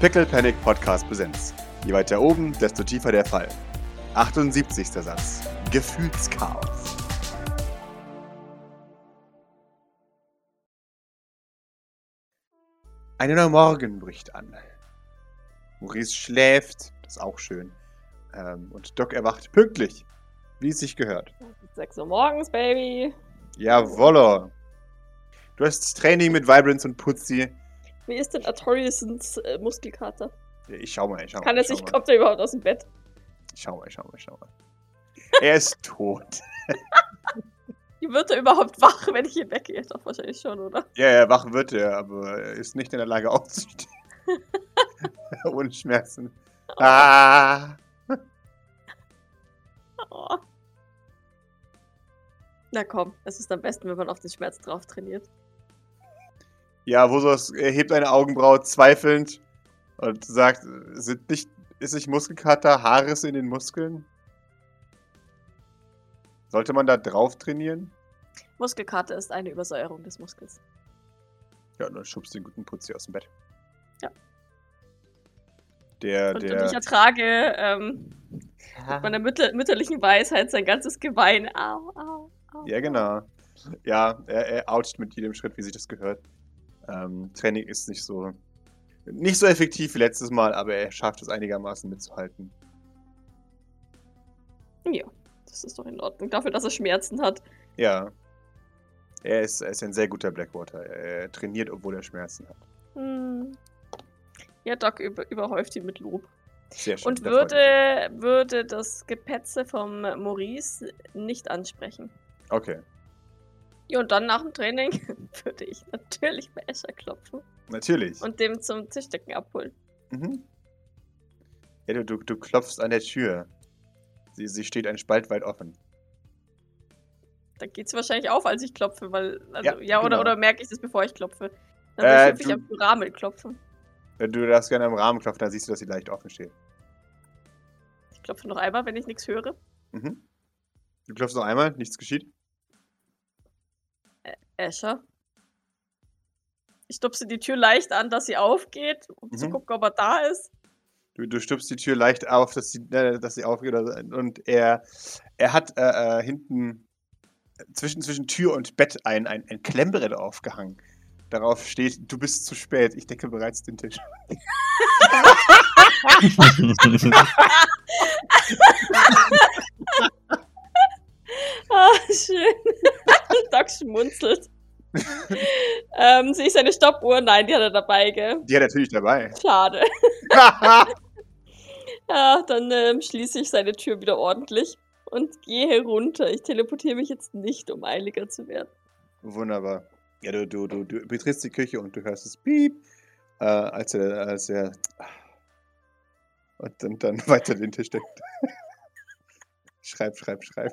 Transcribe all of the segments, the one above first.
Pickle Panic Podcast Präsenz. Je weiter oben, desto tiefer der Fall. 78. Satz. Gefühlschaos. Ein neuer Morgen bricht an. Maurice schläft, das ist auch schön. Ähm, und Doc erwacht pünktlich, wie es sich gehört. 6 Uhr morgens, Baby. Jawollo. Du hast Training mit Vibrance und Putzi. Wie ist denn Artoriusens äh, Muskelkater? Ich schau mal, ich schau mal. Kann er sich, kommt er überhaupt aus dem Bett? Ich schau mal, ich schau mal, ich schau mal. Er ist tot. Wie wird er überhaupt wach, wenn ich ihn weggehe? Doch wahrscheinlich schon, oder? Ja, ja, wach wird er, aber er ist nicht in der Lage aufzustehen. Ohne Schmerzen. Ah. Oh. Na komm, es ist am besten, wenn man auf den Schmerz drauf trainiert. Ja, Vosos hebt eine Augenbraue zweifelnd und sagt, sind nicht, ist nicht Muskelkater Haarrisse in den Muskeln? Sollte man da drauf trainieren? Muskelkater ist eine Übersäuerung des Muskels. Ja, dann schubst den guten Putzi aus dem Bett. Ja. Der, Und, und ich der. ertrage ähm, mit meiner mütter mütterlichen Weisheit sein ganzes Gewein. Au, au, au. Ja, genau. Ja, er, er oucht mit jedem Schritt, wie sich das gehört. Ähm, Training ist nicht so nicht so effektiv wie letztes Mal, aber er schafft es einigermaßen mitzuhalten. Ja, das ist doch in Ordnung. Dafür, dass er Schmerzen hat. Ja. Er ist, er ist ein sehr guter Blackwater. Er, er trainiert, obwohl er Schmerzen hat. Hm. Ja, Doc über, überhäuft ihn mit Lob. Sehr schön. Und würde, würde das Gepetze vom Maurice nicht ansprechen. Okay, Ja, und dann nach dem Training würde ich natürlich bei Escher klopfen natürlich. und dem zum Tischdecken abholen. Mhm. Ja, du, du, du klopfst an der Tür. Sie, sie steht ein Spalt weit offen. Dann geht es wahrscheinlich auf, als ich klopfe, weil. Also, Ja, ja, oder, genau. oder merke ich das, bevor ich klopfe? Dann Äh, würde ich du- den Rahmen klopfen. Wenn du das gerne am Rahmen klopfst, dann siehst du, dass sie leicht offen steht. Ich klopfe noch einmal, wenn ich nichts höre. Mhm. Du klopfst noch einmal, nichts geschieht. Escher. Ich stupse die Tür leicht an, dass sie aufgeht, um zu Mhm. gucken, ob er da ist. Du, du stupst die Tür leicht auf, dass sie, äh, dass sie aufgeht. Und er, er hat äh, äh, hinten zwischen, zwischen Tür und Bett ein, ein, ein Klemmbrett aufgehangen. Darauf steht, du bist zu spät, ich decke bereits den Tisch. Ah, schön. Doc schmunzelt. ähm, sehe ich seine Stoppuhr? Nein, die hat er dabei, gell? Die hat er natürlich dabei. Schade. Ja, dann ähm, schließe ich seine Tür wieder ordentlich und gehe runter. Ich teleportiere mich jetzt nicht, um eiliger zu werden. Wunderbar. Ja, du, du, du, du betrittst die Küche und du hörst es Piep, äh, als er, als er und dann, dann weiter den Tisch deckt. schreib, schreib, schreib.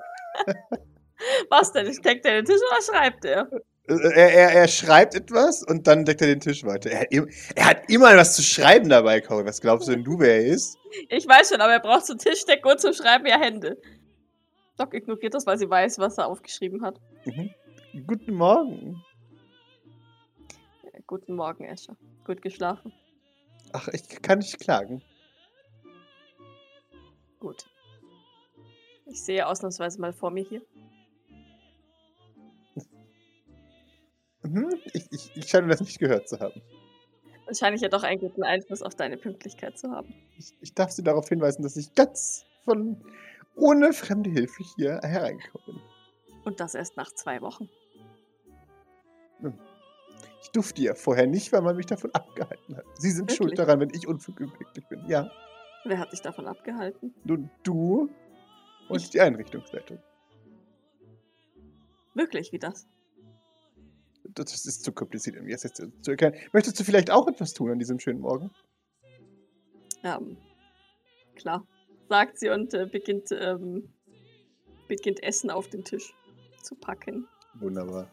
Was denn? Steckt er den Tisch oder schreibt er? Er, er, er schreibt etwas und dann deckt er den Tisch weiter. Er hat, im, er hat immer was zu schreiben dabei, Cory. Was glaubst du denn du, wer er ist? Ich weiß schon, aber er braucht zum Tischdecken und zum Schreiben ja Hände. Doc ignoriert das, weil sie weiß, was er aufgeschrieben hat. Mhm. Guten Morgen. Äh, Guten Morgen, Escher. Gut geschlafen. Ach, ich kann nicht klagen. Gut. Ich sehe ausnahmsweise mal vor mir hier. Mhm. Ich, ich, ich scheine das nicht gehört zu haben. Dann scheine ich ja doch einen guten Einfluss auf deine Pünktlichkeit zu haben. Ich, ich darf Sie darauf hinweisen, dass ich ganz von ohne fremde Hilfe hier hereinkomme. Und das erst nach zwei Wochen. Ich durfte ja vorher nicht, weil man mich davon abgehalten hat. Sie sind schuld Wirklich? daran, wenn ich unglücklich bin. Ja, Wer hat dich davon abgehalten? nun du und Ich? die Einrichtungsleitung. Wirklich, wie das? Das ist zu kompliziert, um jetzt jetzt zu erklären. Möchtest du vielleicht auch etwas tun an diesem schönen Morgen? Ähm, klar. Sagt sie und äh, beginnt, ähm, beginnt Essen auf den Tisch zu packen Wunderbar.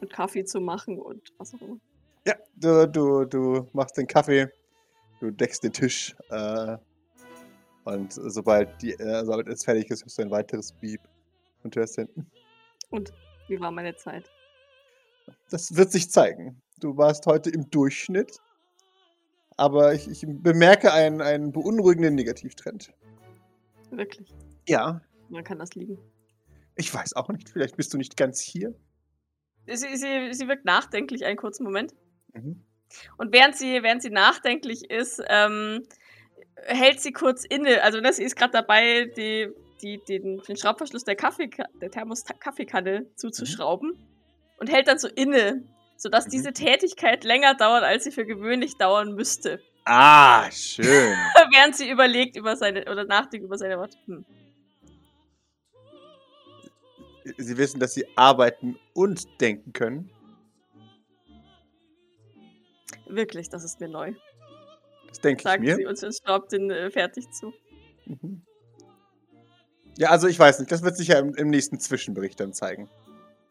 und Kaffee zu machen und was auch immer. Ja, du, du, du machst den Kaffee, du deckst den Tisch äh, und sobald, die, äh, sobald es fertig ist, hörst du ein weiteres Beep und hörst hinten. Und wie war meine Zeit? Das wird sich zeigen. Du warst heute im Durchschnitt Aber ich, ich bemerke einen, einen beunruhigenden Negativtrend. Wirklich. Ja, Man kann das liegen. ich weiß auch nicht. Vielleicht bist du nicht ganz hier. Sie, sie, sie wirkt nachdenklich einen kurzen Moment. Mhm. Und während sie, während sie nachdenklich ist, ähm, hält sie kurz inne. Also ne, sie ist gerade dabei, die, die, den, den Schraubverschluss der, Kaffee, der Thermos-Kaffeekanne zuzuschrauben. Und hält dann so inne, sodass Mhm. diese Tätigkeit länger dauert, als sie für gewöhnlich dauern müsste. Ah, schön. während sie überlegt über seine, oder nachdenkt über seine Worte. Hm. Sie wissen, dass sie arbeiten und denken können. Wirklich, das ist mir neu. Das denke ich mir. sie und schraubt den äh, fertig zu. Mhm. Ja, also ich weiß nicht. Das wird sich ja im, im nächsten Zwischenbericht dann zeigen.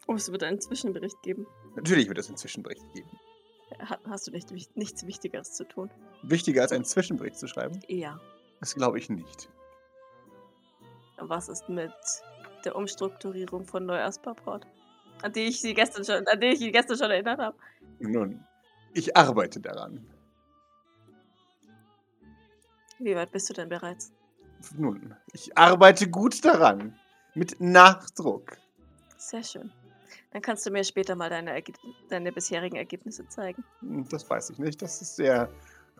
Oh, es wird einen Zwischenbericht geben. Natürlich wird es einen Zwischenbericht geben. Ha hast du nicht, nichts Wichtigeres zu tun? Wichtiger als einen Zwischenbericht zu schreiben? Ja. Das glaube ich nicht. Was ist mit der Umstrukturierung von Neujahrspapport? An die ich sie gestern schon, an die ich sie gestern schon erinnert habe. Nun, ich arbeite daran. Wie weit bist du denn bereits? Nun, ich arbeite gut daran. Mit Nachdruck. Sehr schön. Dann kannst du mir später mal deine, Erge deine bisherigen Ergebnisse zeigen. Das weiß ich nicht. Das ist sehr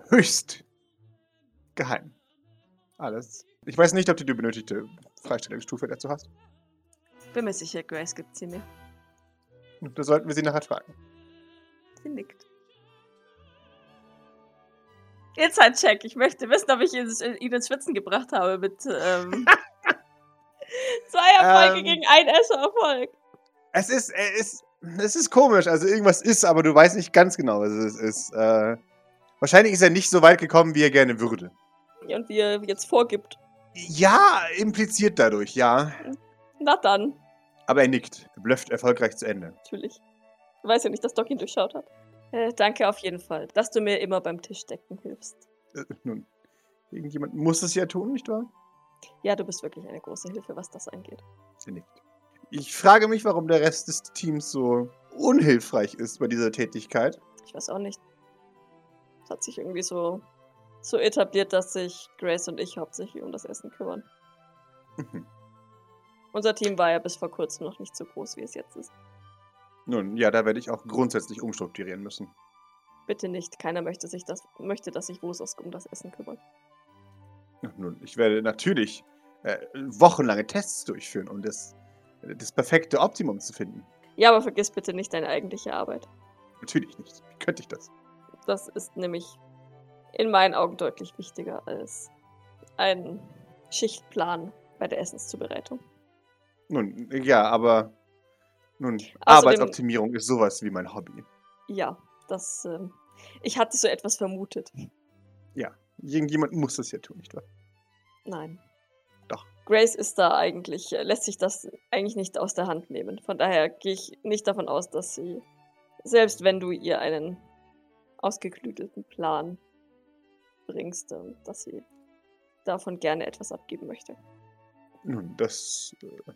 höchst geheim. Alles. Ich weiß nicht, ob du die benötigte Freistellungsstufe dazu hast. Bin mir sicher, Grace gibt sie mir. Da sollten wir sie nachher fragen. Sie nickt. Inside-Check. Ich möchte wissen, ob ich ihn, ins Schwitzen gebracht habe mit ähm, zwei Erfolge Ähm. gegen ein Esser-Erfolg. Es ist, es ist, es ist komisch. Also irgendwas ist, aber du weißt nicht ganz genau, was es ist. Äh, wahrscheinlich ist er nicht so weit gekommen, wie er gerne würde. Und wie er jetzt vorgibt. Ja, impliziert dadurch, ja. Na dann, Aber er nickt. Er blufft erfolgreich zu Ende. natürlich. Du weißt ja nicht, dass Doc ihn durchschaut hat. Äh, danke auf jeden Fall, dass du mir immer beim Tischdecken hilfst. Äh, nun, irgendjemand muss es ja tun, nicht wahr? Ja, du bist wirklich eine große Hilfe, was das angeht. Sie nickt. Ich frage mich, warum der Rest des Teams so unhilfreich ist bei dieser Tätigkeit. Ich weiß auch nicht. Es hat sich irgendwie so, so etabliert, dass sich Grace und ich hauptsächlich um das Essen kümmern. Mhm. Unser Team war ja bis vor kurzem noch nicht so groß, wie es jetzt ist. Nun, ja, da werde ich auch grundsätzlich umstrukturieren müssen. Bitte nicht. Keiner möchte sich das, möchte, dass sich Wosos um das Essen kümmert. Nun, ich werde natürlich äh, wochenlange Tests durchführen, um das, das perfekte Optimum zu finden. Ja, aber vergiss bitte nicht deine eigentliche Arbeit. Natürlich nicht. Wie könnte ich das? Das ist nämlich in meinen Augen deutlich wichtiger als ein Schichtplan bei der Essenszubereitung. Nun, ja, aber nun, Außerdem- Arbeitsoptimierung ist sowas wie mein Hobby. Ja, das. Ähm, ich hatte so etwas vermutet. Irgendjemand muss das ja tun, nicht wahr? Nein. Grace ist da eigentlich, äh, lässt sich das eigentlich nicht aus der Hand nehmen. Von daher gehe ich nicht davon aus, dass sie, selbst wenn du ihr einen ausgeklügelten Plan bringst, ähm, dass sie davon gerne etwas abgeben möchte. Nun, das. Äh,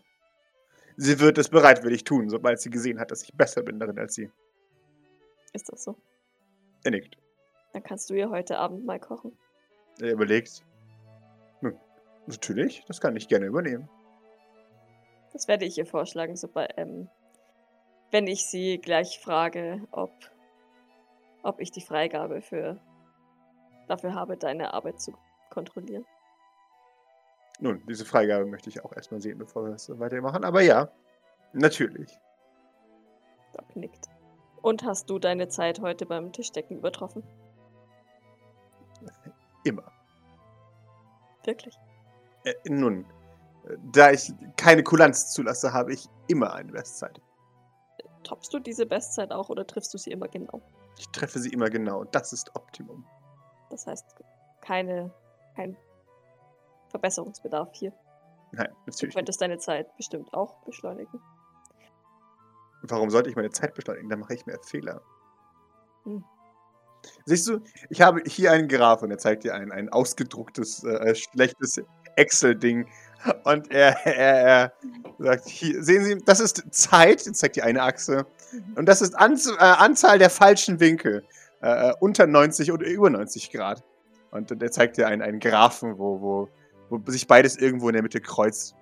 sie wird es bereitwillig tun, sobald sie gesehen hat, dass ich besser bin darin als sie. Ist das so? Er nickt. Dann kannst du ihr heute Abend mal kochen. Er überlegt. Natürlich, das kann ich gerne übernehmen. Das werde ich ihr vorschlagen, sobald, ähm, wenn ich sie gleich frage, ob, ob ich die Freigabe für, dafür habe, deine Arbeit zu kontrollieren. Nun, diese Freigabe möchte ich auch erstmal sehen, bevor wir das weitermachen. Aber ja, natürlich. Doc nickt. Und hast du deine Zeit heute beim Tischdecken übertroffen? Immer. Wirklich? Äh, nun, da ich keine Kulanz zulasse, habe ich immer eine Bestzeit. Toppst du diese Bestzeit auch oder triffst du sie immer genau? Ich treffe sie immer genau. Das ist Optimum. Das heißt, keine, kein Verbesserungsbedarf hier. Nein, Du natürlich. Nicht. könntest deine Zeit bestimmt auch beschleunigen. Warum sollte ich meine Zeit beschleunigen? Dann mache ich mehr Fehler. Hm. Siehst du, ich habe hier einen Graph und er zeigt dir ein, ein ausgedrucktes, äh, schlechtes Excel-Ding. Und er, er, er sagt, hier, sehen Sie, das ist Zeit, zeigt die eine Achse. Und das ist Anz äh, Anzahl der falschen Winkel. äh, unter 90 oder über 90 Grad. Und der zeigt dir einen, einen Graphen, wo, wo, wo sich beides irgendwo in der Mitte kreuzt.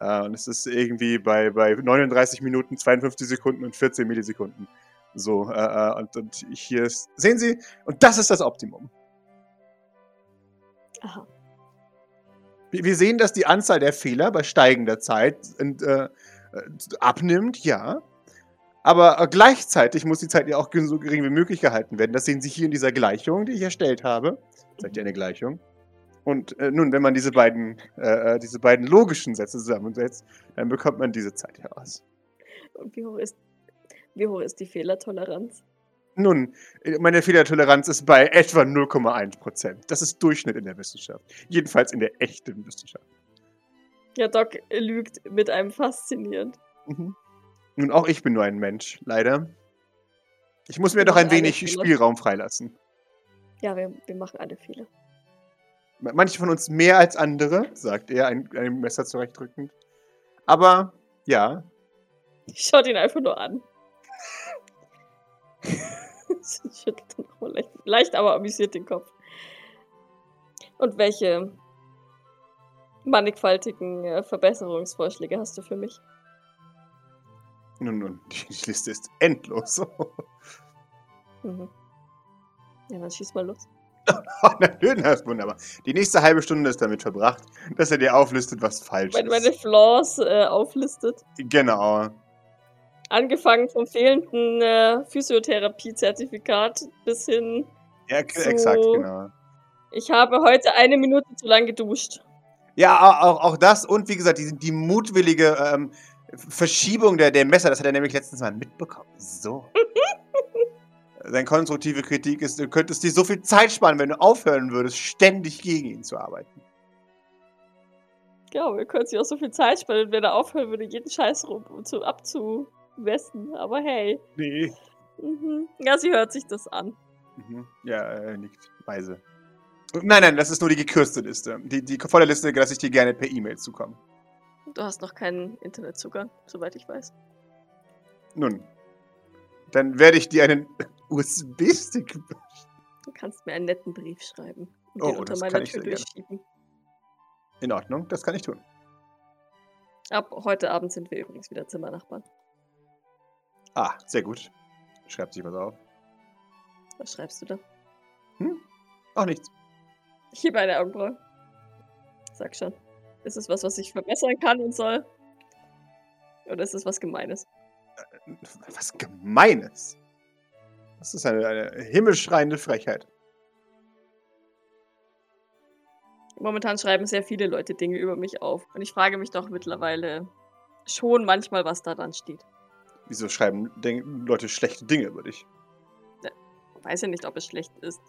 Äh, und es ist irgendwie bei, bei 39 Minuten, 52 Sekunden und 14 Millisekunden. So, äh, äh, und, und hier ist, sehen Sie, und das ist das Optimum. Aha. Wir sehen, dass die Anzahl der Fehler bei steigender Zeit äh, äh, abnimmt, ja. Aber äh, gleichzeitig muss die Zeit ja auch so gering wie möglich gehalten werden. Das sehen Sie hier in dieser Gleichung, die ich erstellt habe. Zeigt ihr eine Gleichung. Und äh, nun, wenn man diese beiden, äh, diese beiden logischen Sätze zusammensetzt, dann bekommt man diese Zeit heraus. Und wie hoch ist, wie hoch ist die Fehlertoleranz? Nun, äh, meine Fehlertoleranz ist bei etwa 0,1%. Das ist Durchschnitt in der Wissenschaft. Jedenfalls in der echten Wissenschaft. Ja, Doc lügt mit einem faszinierend. Mhm. Nun, auch ich bin nur ein Mensch, leider. Ich muss mir Wir doch ein wenig Fehler. Spielraum freilassen. Ja, wir, wir machen alle Fehler. Manche von uns mehr als andere, sagt er, ein, ein Messer zurechtdrückend. Aber ja, Schaut ihn einfach nur an. Schüttelt dann nochmal leicht, leicht, aber amüsiert den Kopf. Und welche mannigfaltigen äh, Verbesserungsvorschläge hast du für mich? nun, nun, die Liste ist endlos. Mhm. Ja, dann schieß mal los. Oh, Natürlich, das ist wunderbar. Die nächste halbe Stunde ist damit verbracht, dass er dir auflistet, was falsch Wenn meine ist. Flaws äh, auflistet. Genau. Angefangen vom fehlenden äh, Physiotherapie-Zertifikat bis hin, Ja, So. exakt, genau. ich habe heute eine Minute zu lang geduscht. Ja, au- auch, auch das und wie gesagt, die, die mutwillige ähm, Verschiebung der, der Messer, das hat er nämlich letztens mal mitbekommen. So. Seine konstruktive Kritik ist, du könntest dir so viel Zeit sparen, wenn du aufhören würdest, ständig gegen ihn zu arbeiten. Ja, wir können sich auch so viel Zeit sparen, wenn er aufhören würde, jeden Scheiß rum zu, abzuwessen. Aber hey. Nee. Mhm. Ja, sie hört sich das an. Mhm. Ja, äh, nickt weise. Nein, nein, das ist nur die gekürzte Liste. Die, die volle Liste lasse ich dir gerne per E-Mail zukommen. Du hast noch keinen Internetzugang, soweit ich weiß. Nun, dann werde ich dir einen USB-Stick. Du kannst mir einen netten Brief schreiben und Oh, den unter meiner Tür durchschieben. In Ordnung, das kann ich tun. Ab heute Abend sind wir übrigens wieder Zimmernachbarn. Ah, sehr gut. Schreibt sich was auf. Was schreibst du da? Hm? Auch nichts. Ich hebe eine Augenbraue. Sag schon. Ist es was, was ich verbessern kann und soll? Oder ist es was Gemeines? Was Gemeines. Das ist eine, eine himmelschreiende Frechheit. Momentan schreiben sehr viele Leute Dinge über mich auf. Und ich frage mich doch mittlerweile schon manchmal, was da dran steht. Wieso schreiben Leute schlechte Dinge über dich? Weiß ja nicht, ob es schlecht ist.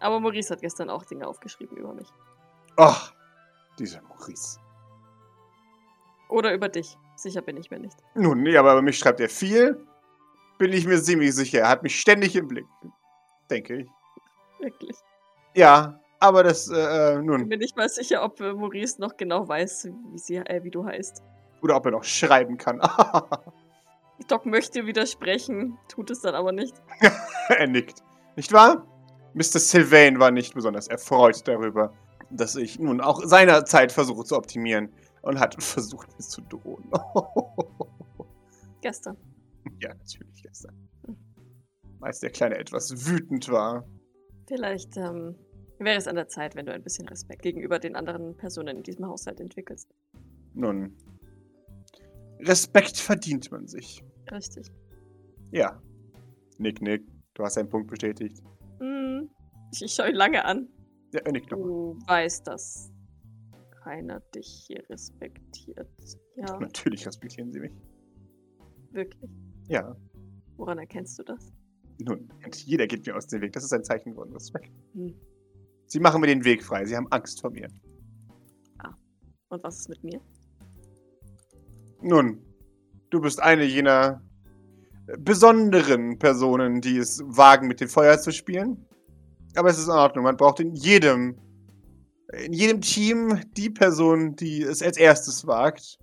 Aber Maurice hat gestern auch Dinge aufgeschrieben über mich. Ach, dieser Maurice. Oder über dich. Sicher bin ich mir nicht. Nun, nee, aber über mich schreibt er viel. Bin ich mir ziemlich sicher. Er hat mich ständig im Blick. Denke ich. Wirklich. Ja, aber das, äh, äh, Bin nun. mir nicht mal sicher, ob äh, Maurice noch genau weiß, wie, sie, äh, wie du heißt. Oder ob er noch schreiben kann. Doc möchte widersprechen, tut es dann aber nicht. er nickt. Nicht wahr? Mr. Sylvain war nicht besonders erfreut darüber, dass ich nun auch seinerzeit versuche zu optimieren und hat versucht, mir zu drohen. Gestern. ja, natürlich gestern. Als der Kleine etwas wütend war. Vielleicht ähm, wäre es an der Zeit, wenn du ein bisschen Respekt gegenüber den anderen Personen in diesem Haushalt entwickelst. Nun, Respekt verdient man sich. Richtig. Ja. Nick, Nick, du hast einen Punkt bestätigt. Hm, ich, ich schaue ihn lange an. Ja, er nickt noch. Du weißt, dass keiner dich hier respektiert. Ja, Natürlich respektieren sie mich. wirklich. Ja. Woran erkennst du das? Nun, jeder geht mir aus dem Weg. Das ist ein Zeichen von Respekt. Hm. Sie machen mir den Weg frei. Sie haben Angst vor mir. Und was ist mit mir? Nun, du bist eine jener besonderen Personen, die es wagen, mit dem Feuer zu spielen. Aber es ist in Ordnung. Man braucht in jedem, in jedem Team die Person, die es als erstes wagt.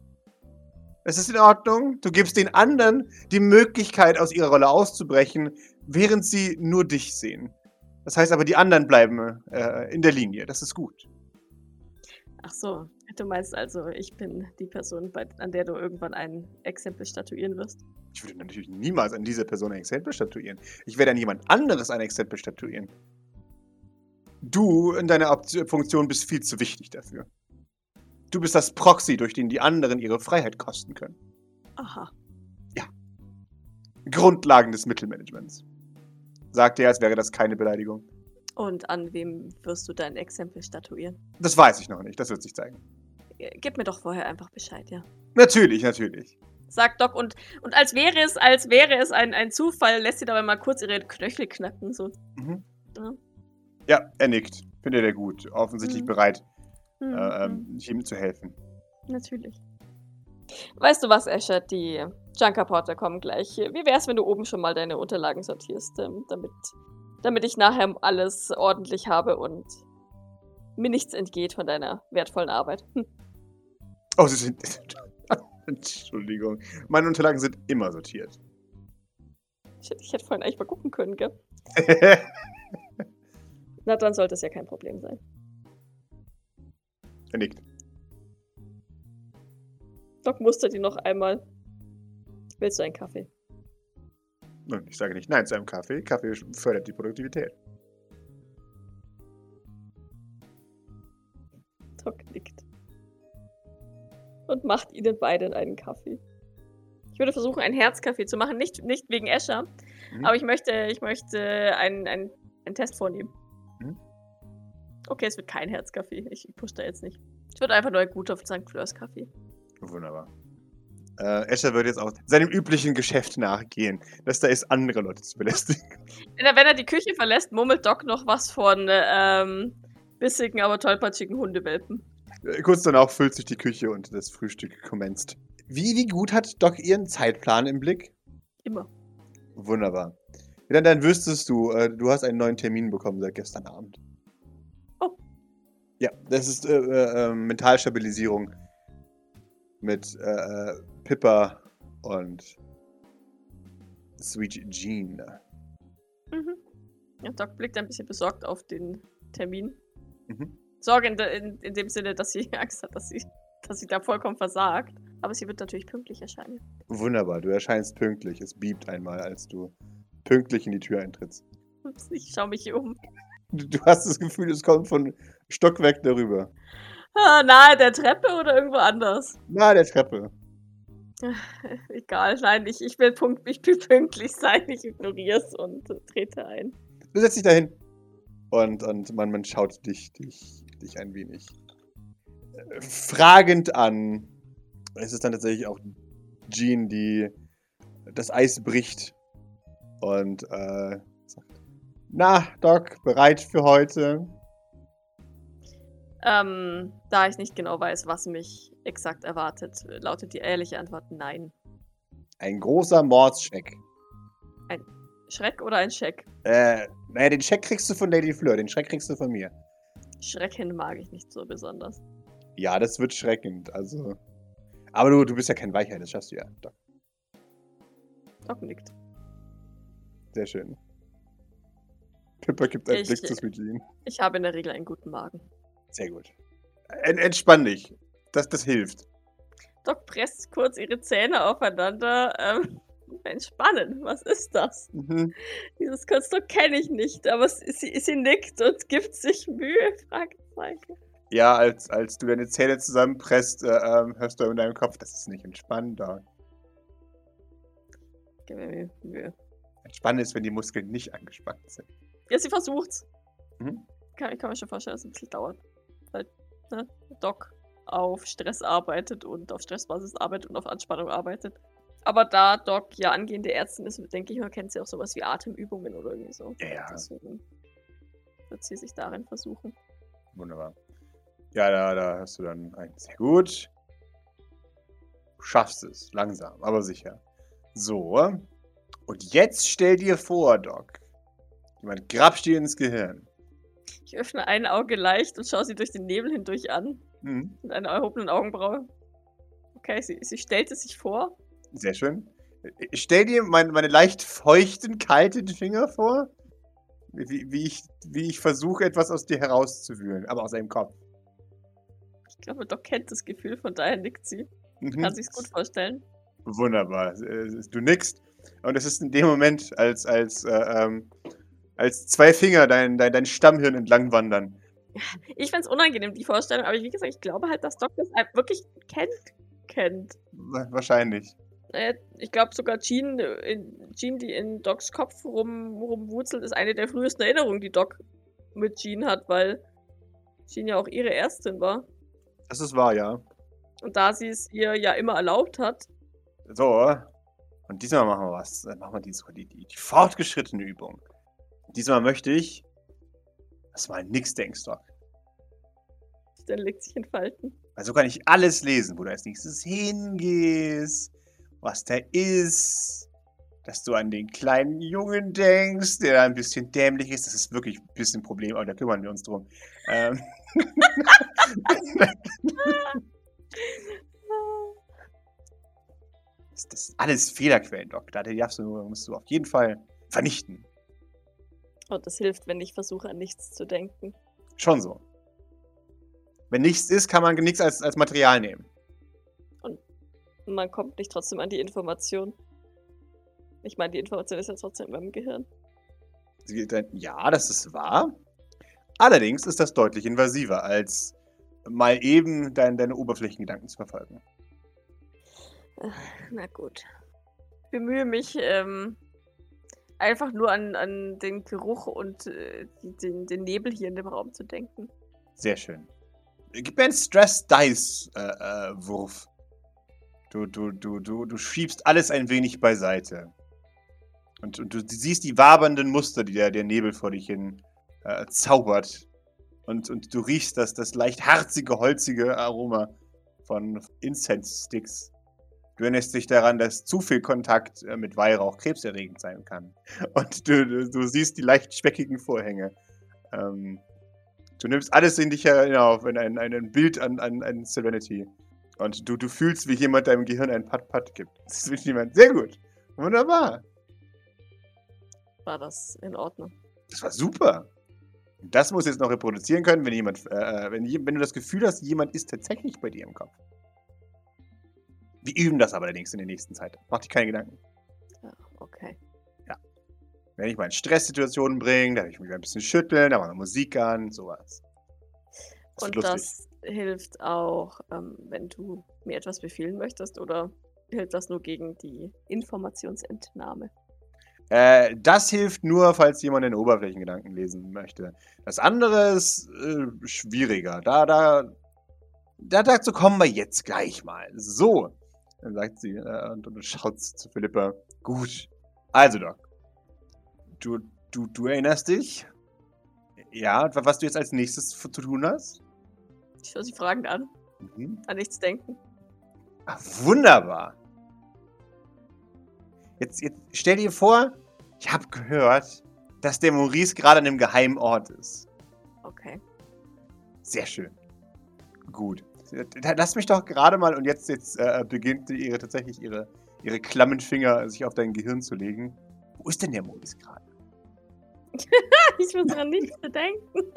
Es ist in Ordnung. Du gibst den anderen die Möglichkeit, aus ihrer Rolle auszubrechen, während sie nur dich sehen. Das heißt aber, die anderen bleiben äh, in der Linie. Das ist gut. Ach so, du meinst also, ich bin die Person, bei, an der du irgendwann ein Exempel statuieren wirst? Ich würde natürlich niemals an dieser Person ein Exempel statuieren. Ich werde an jemand anderes ein Exempel statuieren. Du in deiner Op Funktion bist viel zu wichtig dafür. Du bist das Proxy, durch den die anderen ihre Freiheit kosten können. Aha. Grundlagen des Mittelmanagements. Sagt er, als wäre das keine Beleidigung. Und an wem wirst du dein Exempel statuieren? Das weiß ich noch nicht, das wird sich zeigen. Gib mir doch vorher einfach Bescheid, ja. Natürlich, natürlich. Sagt Doc und, und als wäre es, als wäre es ein, ein Zufall, lässt sie dabei mal kurz ihre Knöchel knacken. So. Mhm. Ja. Ja, er nickt. Findet er gut. Offensichtlich Mhm. bereit, Hm, äh, hm, ähm, ihm zu helfen. Natürlich. Weißt du was, Escher? Die Junker Porter kommen gleich. Wie wär's, wenn du oben schon mal deine Unterlagen sortierst, ähm, damit, damit ich nachher alles ordentlich habe und mir nichts entgeht von deiner wertvollen Arbeit. Hm. Oh, sie sind. Entschuldigung. Meine Unterlagen sind immer sortiert. Ich, hätte- ich hätte vorhin eigentlich mal gucken können, gell? Na, dann sollte es ja kein Problem sein. er nickt. Doc mustert ihn noch einmal. Willst du einen Kaffee? Und ich sage nicht Nein zu einem Kaffee. Kaffee fördert die Produktivität. Doc nickt. Und macht ihnen beiden einen Kaffee. Ich würde versuchen, einen Herzkaffee zu machen. Nicht, nicht wegen Escher, Mhm. aber ich möchte, ich möchte einen, einen, einen Test vornehmen. Mhm. Okay, es wird kein Herzkaffee. Ich push da jetzt nicht. Es wird einfach nur ein guter St. Fleurs Kaffee. Wunderbar. Äh, Escher wird jetzt auch seinem üblichen Geschäft nachgehen, das da ist, andere Leute zu belästigen. Wenn er, wenn er die Küche verlässt, murmelt Doc noch was von ähm, bissigen, aber tollpatschigen Hundewelpen. Äh, Kurz danach füllt sich die Küche und das Frühstück commenced. Wie, wie gut hat Doc ihren Zeitplan im Blick? Immer. Wunderbar. Dann, dann wüsstest du, äh, du hast einen neuen Termin bekommen seit gestern Abend. Oh. Ja, das ist äh, äh, äh, Mentalstabilisierung mit äh, äh, Pippa und Sweet Jean. Mhm. Ja, Doc blickt ein bisschen besorgt auf den Termin. Mhm. Sorge in, in, in dem Sinne, dass sie Angst hat, dass sie, dass sie da vollkommen versagt. Aber sie wird natürlich pünktlich erscheinen. Wunderbar, du erscheinst pünktlich. Es biebt einmal, als du pünktlich in die Tür eintrittst. Ups, Ich schaue mich hier um. Du, du hast das Gefühl, es kommt von Stockwerk darüber. Ah, nahe der Treppe oder irgendwo anders? Na, der Treppe. Egal, nein, ich, ich, will punkt, ich will pünktlich sein. Ich ignoriere es und äh, trete ein. Du setzt dich dahin. Und, und man, man schaut dich, dich, dich ein wenig äh, fragend an. Es ist dann tatsächlich auch Jean, die das Eis bricht und äh, sagt: Na, Doc, bereit für heute? Ähm, da ich nicht genau weiß, was mich exakt erwartet, lautet die ehrliche Antwort nein. Ein großer Mordsschreck. Schreck oder ein Scheck? Äh, naja, den Scheck kriegst du von Lady Fleur, den Schreck kriegst du von mir. Schrecken mag ich nicht so besonders. Ja, das wird schreckend, also. Aber du, du bist ja kein Weichheit, das schaffst du ja, Doc. Doc nickt. Sehr schön. Pippa gibt einen Ich- Blick zu Sweet Jean. Ich habe in der Regel einen guten Magen. Sehr gut. En entspann dich. Das, das hilft. Doc presst kurz ihre Zähne aufeinander. Ähm, entspannen, was ist das? Mhm. Dieses Konstrukt kenne ich nicht, aber sie, sie, nickt und gibt sich Mühe. Fragezeichen. Ja, als, als du deine Zähne zusammenpresst, äh, ähm, hörst du in deinem Kopf, das ist nicht entspannt. Doc. Gib mir Mühe. Entspannen ist, wenn die Muskeln nicht angespannt sind. Ja, sie versucht's. Mhm. Kann, ich kann mir schon vorstellen, dass es ein bisschen dauert. Weil ne, Doc auf Stress arbeitet und auf Stressbasis arbeitet und auf Anspannung arbeitet. Aber da Doc ja angehende Ärztin ist, denke ich, man kennt sie auch sowas wie Atemübungen oder irgendwie so. Ja, ja. Deswegen wird sie sich darin versuchen. Wunderbar. Ja, da, da hast du dann ein. Sehr gut. Du schaffst es. Langsam, aber sicher. So. Und jetzt stell dir vor, Doc. Jemand grapscht dir ins Gehirn. Ich öffne ein Auge leicht und schaue sie durch den Nebel hindurch an. Mhm. Mit einer erhobenen Augenbraue. Okay, sie, sie stellt es sich vor. Sehr schön. Ich stell dir mein, meine leicht feuchten, kalten Finger vor, wie, wie, ich, wie ich versuche, etwas aus dir herauszuwühlen, aber aus deinem Kopf. Ich glaube, Doc kennt das Gefühl, von daher nickt sie. Mhm. Kann sich's gut vorstellen. Wunderbar. Du nickst. Und es ist in dem Moment, als, als, äh, ähm, als zwei Finger dein, dein, dein Stammhirn entlang wandern. Ich find's unangenehm, die Vorstellung, aber wie gesagt, ich glaube halt, dass Doc das wirklich kennt. kennt. Wa- Wahrscheinlich. Äh, Ich glaube sogar Jean, äh, in- Jean, die in Docs Kopf rum, rumwurzelt, ist eine der frühesten Erinnerungen, die Doc mit Jean hat, weil Jean ja auch ihre Ärztin war. Das ist wahr, ja. Und da sie es ihr ja immer erlaubt hat, So. Und diesmal machen wir was. Dann machen wir die, die, die, fortgeschrittene Übung. Diesmal möchte ich, dass du mal nix denkst, Doc. dann legt sich in Falten. Weil so kann ich alles lesen, wo du als nächstes hingehst, was da ist, dass du an den kleinen Jungen denkst, der da ein bisschen dämlich ist. Das ist wirklich ein bisschen ein Problem, aber da kümmern wir uns drum. Ähm. das, das sind alles Fehlerquellen, Doc. Da darfst du, musst du auf jeden Fall vernichten. Und das hilft, wenn ich versuche, an nichts zu denken. Schon so. Wenn nichts ist, kann man nichts als, als Material nehmen. Man kommt nicht trotzdem an die Information. Ich meine, die Information ist ja trotzdem in meinem Gehirn. Ja, das ist wahr. Allerdings ist das deutlich invasiver, als mal eben dein, deine Oberflächengedanken zu verfolgen. Na gut. Ich bemühe mich, ähm, einfach nur an, an den Geruch und äh, den, den Nebel hier in dem Raum zu denken. Sehr schön. Gib mir einen Stress-Dice-Wurf. Du, du, du, du, du schiebst alles ein wenig beiseite. Und, und du siehst die wabernden Muster, die der, der Nebel vor dich hin äh, zaubert. Und, und du riechst das, das leicht harzige, holzige Aroma von Incense-Sticks. Du erinnerst dich daran, dass zu viel Kontakt äh, mit Weihrauch krebserregend sein kann. Und du, du, du siehst die leicht speckigen Vorhänge. Ähm, du nimmst alles in dich hinauf, in ein, ein, ein Bild an, an, an Serenity. Und du, du fühlst, wie jemand deinem Gehirn ein Pat-Pat gibt. Das ist wirklich jemand. Sehr gut. Wunderbar. War das in Ordnung? Das war super. Das muss jetzt noch reproduzieren können, wenn jemand, äh, wenn, je- wenn du das Gefühl hast, jemand ist tatsächlich bei dir im Kopf. Wir üben das aber allerdings in der nächsten Zeit. Mach dir keine Gedanken. Ja, okay. Wenn ich mal in Stresssituationen bringe, darf ich mich ein bisschen schütteln, da machen wir Musik an, sowas. Das Und das hilft auch, ähm, wenn du mir etwas befehlen möchtest, oder hilft das nur gegen die Informationsentnahme? Äh, das hilft nur, falls jemand den Oberflächengedanken lesen möchte. Das andere ist äh, schwieriger. Da, da, da, dazu kommen wir jetzt gleich mal. So, dann sagt sie äh, und, und schaut zu Philippa. Gut. Also, Doc. Du, du, du erinnerst dich? Ja, wa- was du jetzt als nächstes zu tun hast? Ich schaue sie fragend an, Mhm. an nichts denken. Ah, wunderbar. Jetzt, jetzt stell dir vor, ich habe gehört, dass der Maurice gerade an einem geheimen Ort ist. Okay. Sehr schön. Gut. Lass mich doch gerade mal, und jetzt, jetzt äh, beginnt ihre tatsächlich ihre, ihre klammen Finger sich auf dein Gehirn zu legen. Wo ist denn der Maurice gerade? Ich muss an nichts denken.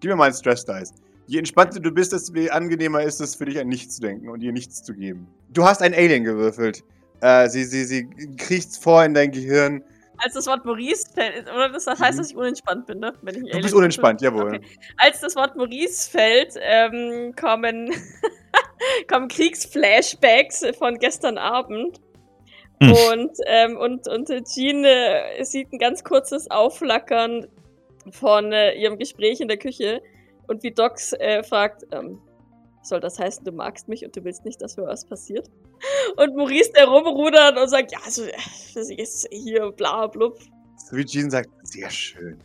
Gib mir mal einen Stress Dice. Je entspannter du bist, desto angenehmer ist es für dich, an nichts zu denken und ihr nichts zu geben. Du hast ein Alien gewürfelt. Äh, sie, sie, sie kriecht vor in dein Gehirn. Als das Wort Maurice fällt, oder das heißt, Mhm. dass ich unentspannt bin, ne? Wenn ich ein Du Alien bist unentspannt, jawohl. Okay. Als das Wort Maurice fällt, ähm, kommen, kommen Kriegsflashbacks von gestern Abend. Hm. Und, ähm, und, und Jean äh, sieht ein ganz kurzes Aufflackern von äh, ihrem Gespräch in der Küche. Und wie Docs äh, fragt, ähm, soll das heißen, du magst mich und du willst nicht, dass mir was passiert? Und Maurice, der rumrudert und sagt, ja, also, ist hier, bla, blub. So wie Jean sagt, sehr schön.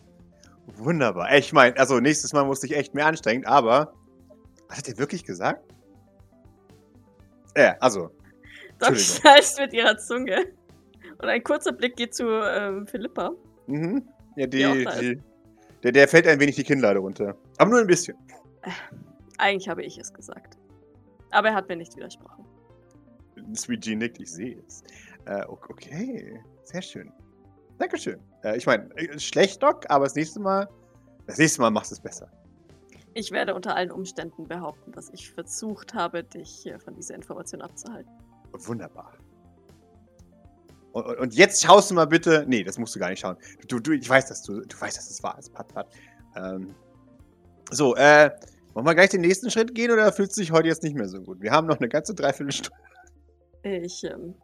Wunderbar. Ich meine, also nächstes Mal musste ich echt mehr anstrengen, aber. Hat er wirklich gesagt? Äh, also. Doc schnalzt mit ihrer Zunge. Und ein kurzer Blick geht zu ähm, Philippa. Mhm. Ja, die, die, der, der fällt ein wenig die Kinnlade runter. Aber nur ein bisschen. Eigentlich habe ich es gesagt. Aber er hat mir nicht widersprochen. Sweet Jean nickt, ich sehe es. Äh, okay, sehr schön. Dankeschön. Äh, ich meine, äh, schlecht, Doc, aber das nächste Mal, das nächste Mal machst du es besser. Ich werde unter allen Umständen behaupten, dass ich versucht habe, dich äh, von dieser Information abzuhalten. Wunderbar. Und, und- jetzt schaust du mal bitte. Nee, das musst du gar nicht schauen. Du, du, ich weiß, dass du, du weißt, dass es wahr ist. Pat, pat. Ähm, so, äh, wollen wir gleich den nächsten Schritt gehen oder fühlt es sich heute jetzt nicht mehr so gut? Wir haben noch eine ganze Dreiviertelstunde. Ich ähm,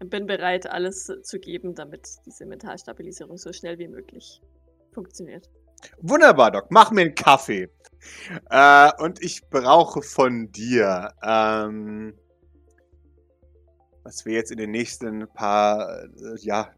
bin bereit, alles zu geben, damit diese Mentalstabilisierung so schnell wie möglich funktioniert. Wunderbar, Doc. Mach mir einen Kaffee. Äh, und ich brauche von dir, ähm, was wir jetzt in den nächsten paar äh, ja,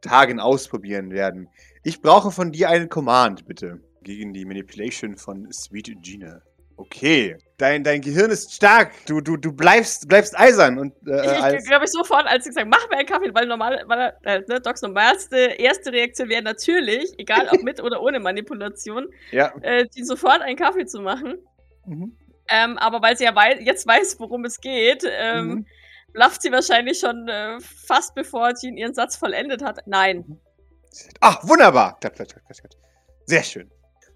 Tagen ausprobieren werden. Ich brauche von dir einen Command, bitte. Gegen die Manipulation von Sweet Gina. Okay. Dein, dein Gehirn ist stark. Du, du, du bleibst, bleibst eisern. Und, äh, Ich, glaube ich sofort, als ich gesagt mach mir einen Kaffee, weil normal, weil, äh, ne, Docs normalste erste Reaktion wäre natürlich, egal ob mit oder ohne Manipulation, ja. äh, die sofort einen Kaffee zu machen. Mhm. Ähm, aber weil sie ja wei jetzt weiß, worum es geht, ähm, Mhm. blufft sie wahrscheinlich schon äh, fast bevor Jean ihren Satz vollendet hat. Nein. Wunderbar. Klapp, klapp, klapp. Sehr schön.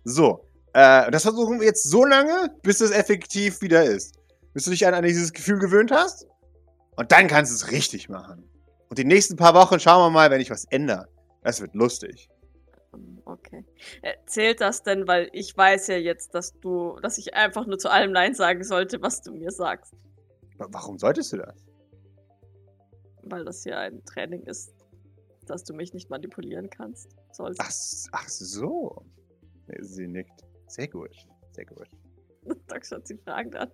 So. Äh, das versuchen wir jetzt so lange, bis es effektiv wieder ist. Bis du dich an, an dieses Gefühl gewöhnt hast. Und dann kannst du es richtig machen. Und die nächsten paar Wochen schauen wir mal, wenn ich was ändere. Das wird lustig. Okay. Äh, zählt das denn, weil ich weiß ja jetzt, dass du, dass ich einfach nur zu allem Nein sagen sollte, was du mir sagst. Wa- Warum solltest du das? Weil das ja ein Training ist, dass du mich nicht manipulieren kannst. Sollst. Ach, ach so. Sie nickt. Sehr gut. Sehr gut. Doc schaut sie fragend an.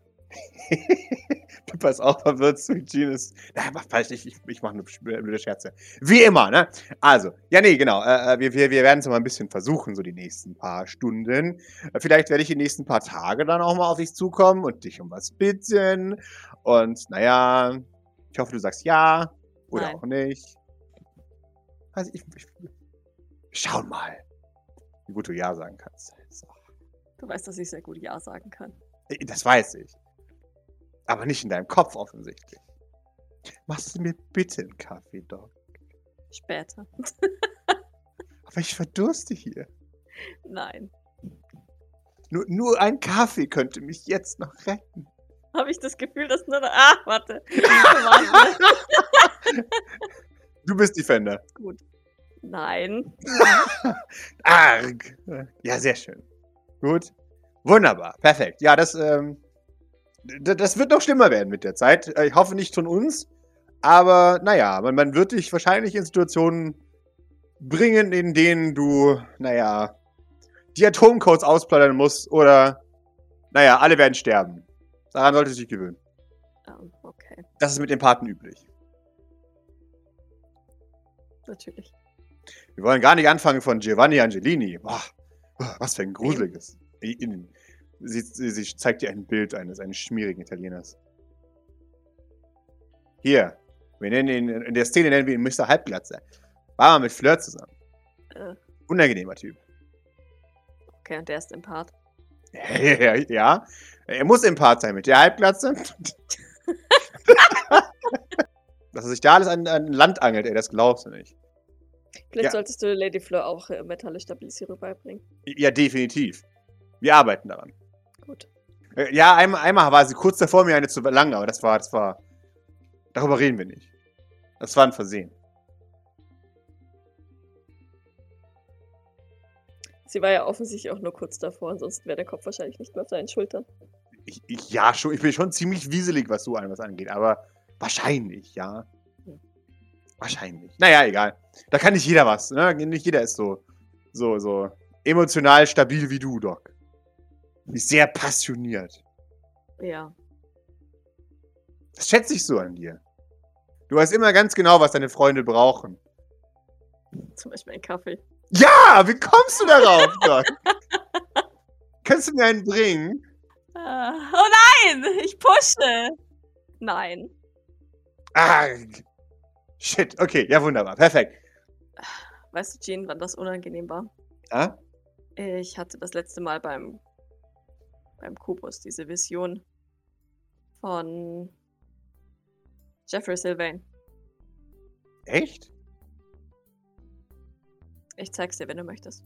Pippa ist auch verwirrt, Sweet Jean ist. Na, mach falsch, ich, ich, ich mache nur blöde Scherze. Wie immer, ne? Also, ja, nee, genau. Äh, äh, wir, wir, wir werden es mal ein bisschen versuchen, so die nächsten paar Stunden. Äh, vielleicht werde ich die nächsten paar Tage dann auch mal auf dich zukommen und dich um was bitten. Und naja, ich hoffe, du sagst ja oder Nein. auch nicht. Also, ich, ich, schauen mal, wie gut du ja sagen kannst. So. Du weißt, dass ich sehr gut Ja sagen kann. Äh, Das weiß ich. Aber nicht in deinem Kopf offensichtlich. Machst du mir bitte einen Kaffee, Doc? Später. Aber ich verdurste hier. Nein. Nur, nur ein Kaffee könnte mich jetzt noch retten. Habe ich das Gefühl, dass nur. Ah, warte. Warte. Du bist Defender. Gut. Nein. Arg. Ja, sehr schön. Gut. Wunderbar. Perfekt. Ja, das, ähm, das wird noch schlimmer werden mit der Zeit. Äh, Ich hoffe nicht von uns. Aber naja, man, man wird dich wahrscheinlich in Situationen bringen, in denen du, naja, die Atomcodes ausplaudern musst oder, naja, alle werden sterben. Daran solltest du dich gewöhnen. Ähm, okay, Das ist mit Empathen üblich. natürlich. Wir wollen gar nicht anfangen von Giovanni Angelini. Boah, was für ein gruseliges. Sie, sie, sie zeigt dir ein Bild eines, eines schmierigen Italieners. Hier, wir nennen ihn, in der Szene nennen wir ihn Mr. Halbglatze. War mal mit Fleur zusammen. Äh, Unangenehmer Typ. okay, und der ist Empath. Ja, ja, er muss im Part sein mit der Halbglatze. Dass er sich da alles an, an Land angelt, ey, das glaubst du nicht. Vielleicht Ja. solltest du Lady Fleur auch äh, Metallestabilisierung beibringen. Ja, definitiv. Wir arbeiten daran. Gut. Äh, Ja, einmal, einmal war sie kurz davor, mir eine zu verlangen, aber das war, das war. Darüber reden wir nicht. Das war ein Versehen. Sie war ja offensichtlich auch nur kurz davor, ansonsten wäre der Kopf wahrscheinlich nicht mehr auf deinen Schultern. Ich, ich, ja, schon, ich bin schon ziemlich wieselig, was so an was angeht, aber wahrscheinlich, ja. Wahrscheinlich. Naja, egal. Da kann nicht jeder was. Ne? Nicht jeder ist so, so, so emotional stabil wie du, Doc. Du bist sehr passioniert. Ja. Das schätze ich so an dir. Du weißt immer ganz genau, was deine Freunde brauchen. Zum Beispiel ein Kaffee. Ja, wie kommst du darauf, Doc? Kannst du mir einen bringen? Ah, oh nein! Ich pushe! Nein. Ah, shit. Okay, ja, wunderbar. Perfekt. Weißt du, Jean, wann das unangenehm war? Ah? Ich hatte das letzte Mal beim, beim Kubus diese Vision von Jeffrey Sylvain. Echt? Ich zeig's dir, wenn du möchtest.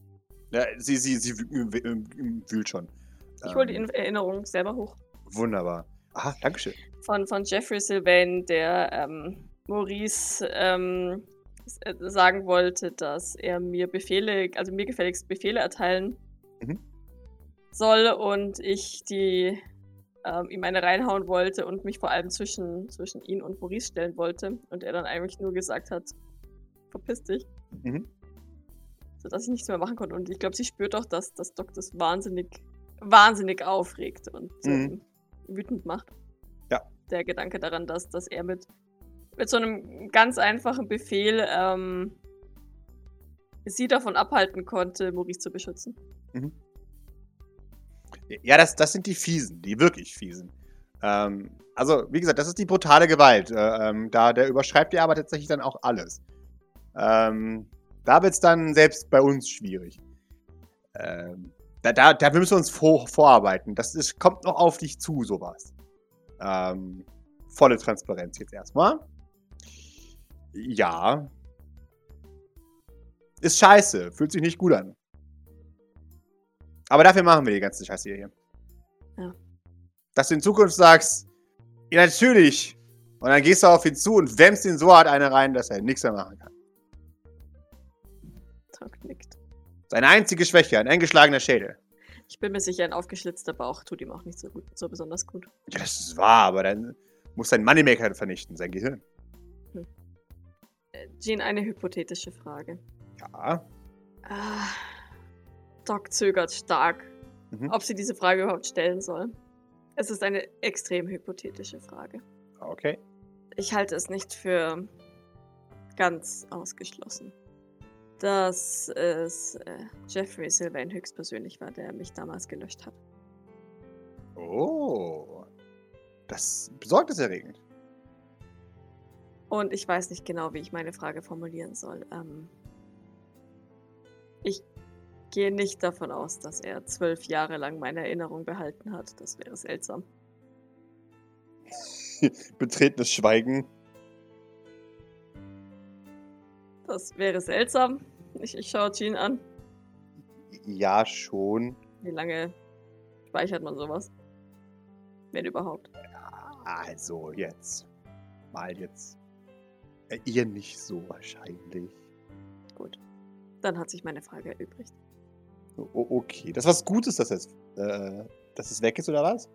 Ja, sie, sie, sie wü- wü- wü- wühlt schon. Ich hole die Ähm, In- Erinnerung selber hoch. Wunderbar. Aha, Dankeschön. Von, von Jeffrey Sylvain, der ähm, Maurice ähm, äh, sagen wollte, dass er mir Befehle, also mir gefälligst Befehle erteilen Mhm. soll und ich die ähm, ihm eine reinhauen wollte und mich vor allem zwischen, zwischen ihn und Maurice stellen wollte. Und er dann eigentlich nur gesagt hat, verpiss dich. Mhm. Sodass ich nichts mehr machen konnte. Und ich glaube, sie spürt auch, dass das Doc das wahnsinnig, wahnsinnig aufregt und ähm, wütend macht. Ja. Der Gedanke daran, dass, dass er mit, mit so einem ganz einfachen Befehl ähm, sie davon abhalten konnte, Maurice zu beschützen. Ja, das, das sind die Fiesen, die wirklich Fiesen. Ähm, also, wie gesagt, das ist die brutale Gewalt. Äh, ähm, da, der überschreibt die aber tatsächlich dann auch alles. Ähm, da wird es dann selbst bei uns schwierig. Ähm, da, da, da müssen wir uns vor, vorarbeiten. Das ist, kommt noch auf dich zu, sowas. Ähm, volle Transparenz jetzt erstmal. Ja. Ist scheiße. Fühlt sich nicht gut an. Aber dafür machen wir die ganze Scheiße hier. Ja. Dass du in Zukunft sagst, ja, natürlich. Und dann gehst du auf ihn zu und wämmst ihn so hart eine rein, dass er nichts mehr machen kann. Doc nickt. Seine einzige Schwäche, ein eingeschlagener Schädel. Ich bin mir sicher, ein aufgeschlitzter Bauch tut ihm auch nicht so gut, so besonders gut. Ja, das ist wahr, aber dann muss sein Moneymaker vernichten, sein Gehirn. Jean, eine hypothetische Frage. Ja. Ah, Doc zögert stark, Mhm. ob sie diese Frage überhaupt stellen soll. Es ist eine extrem hypothetische Frage. Okay. Ich halte es nicht für ganz ausgeschlossen, dass es äh, Jeffrey Sylvain höchstpersönlich war, der mich damals gelöscht hat. Oh. Das ist besorgniserregend. Und ich weiß nicht genau, wie ich meine Frage formulieren soll. Ähm, ich gehe nicht davon aus, dass er zwölf Jahre lang meine Erinnerung behalten hat. Das wäre seltsam. Betretenes Schweigen. Das wäre seltsam. Ich, ich schaue Jean an. Ja, schon. Wie lange speichert man sowas? Wenn überhaupt. Also, jetzt. Mal jetzt. Äh, ihr nicht so wahrscheinlich. Gut. Dann hat sich meine Frage erübrigt. O okay. Das ist was Gutes, dass es, äh, dass es weg ist, oder was?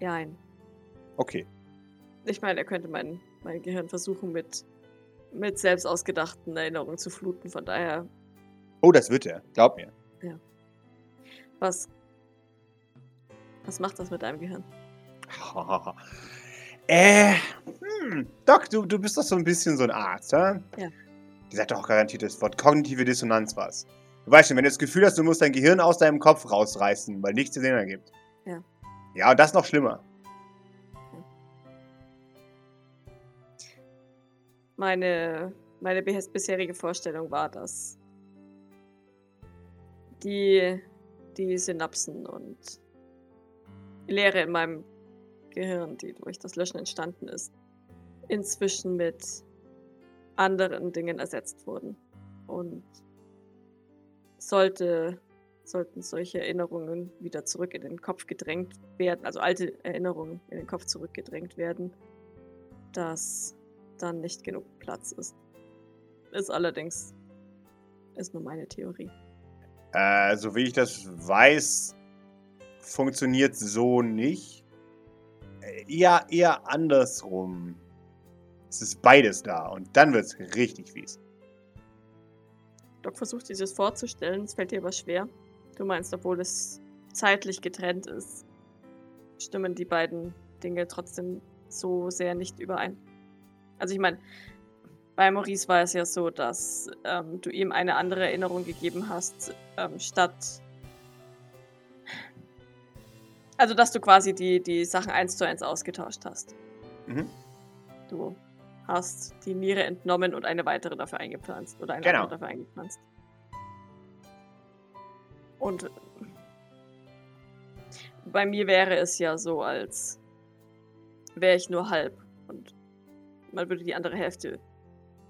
Nein. Okay. Ich meine, er könnte mein, mein Gehirn versuchen, mit, mit selbst ausgedachten Erinnerungen zu fluten. Von daher, Oh, das wird er. Glaub mir. was. Was macht das mit deinem Gehirn? äh, hm. Doc, du, du bist doch so ein bisschen so ein Arzt, ja? Ja. Die sagt doch garantiert das Wort kognitive Dissonanz was. Du weißt schon, wenn du das Gefühl hast, du musst dein Gehirn aus deinem Kopf rausreißen, weil nichts Sinn ergibt. Ja. Ja, und das noch schlimmer. Meine, meine bis- bisherige Vorstellung war, dass die, die Synapsen und Leere in meinem Gehirn, die durch das Löschen entstanden ist, inzwischen mit anderen Dingen ersetzt wurden. Und sollte, sollten solche Erinnerungen wieder zurück in den Kopf gedrängt werden, also alte Erinnerungen in den Kopf zurückgedrängt werden, dass dann nicht genug Platz ist. Ist allerdings ist nur meine Theorie. Äh, so wie ich das weiß, funktioniert so nicht. Eher, eher andersrum. Es ist beides da und dann wird es richtig fies. Doc versucht sich das vorzustellen, es fällt dir aber schwer. Du meinst, obwohl es zeitlich getrennt ist, stimmen die beiden Dinge trotzdem so sehr nicht überein. Also ich meine, bei Maurice war es ja so, dass ähm, du ihm eine andere Erinnerung gegeben hast, ähm, statt. Also, dass du quasi die, die Sachen eins zu eins ausgetauscht hast. Mhm. Du hast die Niere entnommen und eine weitere dafür eingepflanzt. Oder eine Genau. andere dafür eingepflanzt. Und bei mir wäre es ja so, als wäre ich nur halb. Und man würde die andere Hälfte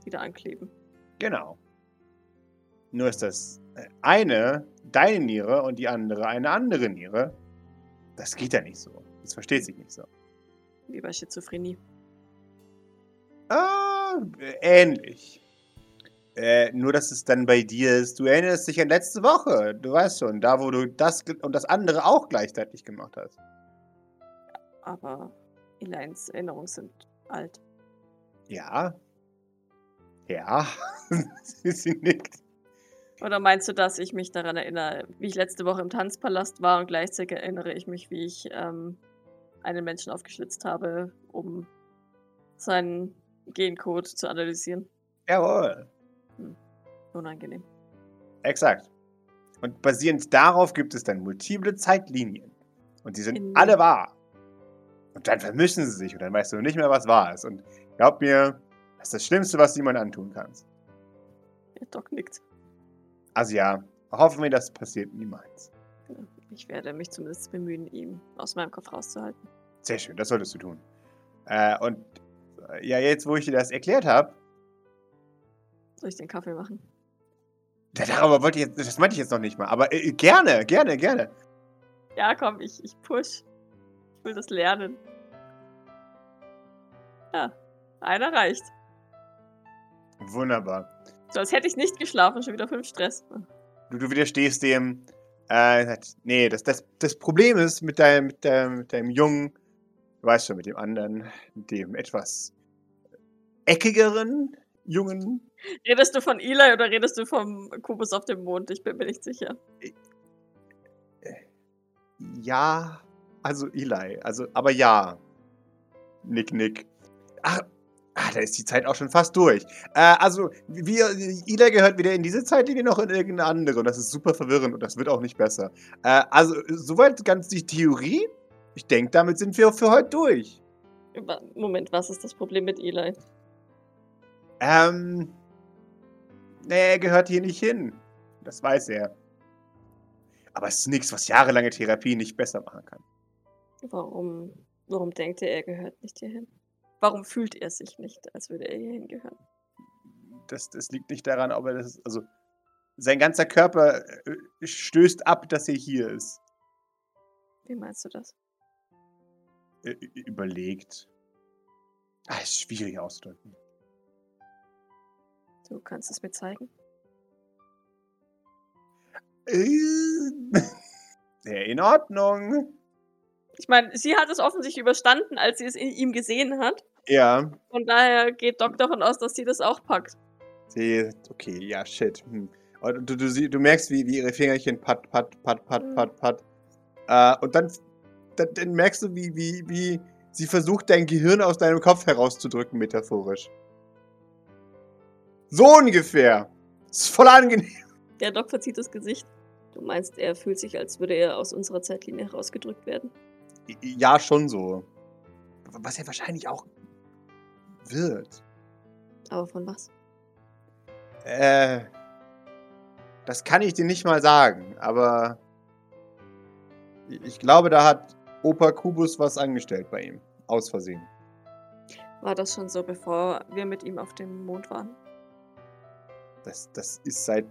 wieder ankleben. Genau. Nur ist das äh, eine deine Niere und die andere eine andere Niere. Das geht ja nicht so. Das versteht sich nicht so. Wie bei Schizophrenie. Ah, ähnlich. Äh, nur, dass es dann bei dir ist. Du erinnerst dich an letzte Woche. Du weißt schon, da, wo du das und das andere auch gleichzeitig gemacht hast. Aber Elaines Erinnerungen sind alt. Ja. Ja. Sie nickt. Oder meinst du, dass ich mich daran erinnere, wie ich letzte Woche im Tanzpalast war und gleichzeitig erinnere ich mich, wie ich ähm, einen Menschen aufgeschlitzt habe, um seinen Gencode zu analysieren? Jawohl. Unangenehm. Exakt. Und basierend darauf gibt es dann multiple Zeitlinien. Und die sind In- alle wahr. Und dann vermischen sie sich und dann weißt du nicht mehr, was wahr ist. Und glaub mir, das ist das Schlimmste, was du jemandem antun kannst. Der Doc nickt. Also ja, hoffen wir, das passiert niemals. Ich werde mich zumindest bemühen, ihn aus meinem Kopf rauszuhalten. Sehr schön, das solltest du tun. Äh, und äh, ja, jetzt, wo ich dir das erklärt habe, Soll ich den Kaffee machen? darüber wollte ich jetzt, das meinte ich jetzt noch nicht mal, aber äh, gerne, gerne, gerne. Ja, komm, ich, ich push. Ich will das lernen. Ja, einer reicht. Wunderbar. So, als hätte ich nicht geschlafen, schon wieder fünf Stress. Du, du widerstehst dem. Äh, nee, das, das, das Problem ist mit deinem, mit, deinem, mit deinem Jungen, du weißt schon, mit dem anderen, mit dem etwas eckigeren Jungen. Redest du von Eli oder redest du vom Kubus auf dem Mond? Ich bin mir nicht sicher. Ja, also Eli, also, aber ja. Nick, nick. Ach, ah, da ist die Zeit auch schon fast durch. Äh, also, wir, Eli gehört weder in diese Zeitlinie noch in irgendeine andere. Und das ist super verwirrend und das wird auch nicht besser. Äh, also, soweit ganz die Theorie. Ich denke, damit sind wir für heute durch. Moment, was ist das Problem mit Eli? Ähm. Nee, er gehört hier nicht hin. Das weiß er. Aber es ist nichts, was jahrelange Therapie nicht besser machen kann. Warum, warum denkt er, er gehört nicht hierhin? Warum fühlt er sich nicht, als würde er hierhin gehören? Das, das liegt nicht daran, ob er das. Also, sein ganzer Körper äh, stößt ab, dass er hier ist. Wie meinst du das? Äh, überlegt. Ah, ist schwierig auszudrücken. Du kannst es mir zeigen? Äh, in Ordnung. Ich meine, sie hat es offensichtlich überstanden, als sie es in ihm gesehen hat. Ja. Von daher geht Doc davon aus, dass sie das auch packt. Sie, okay, ja, shit. Hm. Und du, du, sie- du merkst, wie, wie ihre Fingerchen pat, pat, pat, pat, Mhm. pat, pat. Äh, und dann, dann, dann merkst du, wie, wie, wie sie versucht, dein Gehirn aus deinem Kopf herauszudrücken, metaphorisch. So ungefähr. ist voll angenehm. Der Doc verzieht das Gesicht. Du meinst, er fühlt sich, als würde er aus unserer Zeitlinie herausgedrückt werden? Ja, schon so. Was er wahrscheinlich auch wird. Aber von was? Äh, das kann ich dir nicht mal sagen, aber ich glaube, da hat Opa Kubus was angestellt bei ihm. Aus Versehen. War das schon so, bevor wir mit ihm auf dem Mond waren? Das, das ist seit,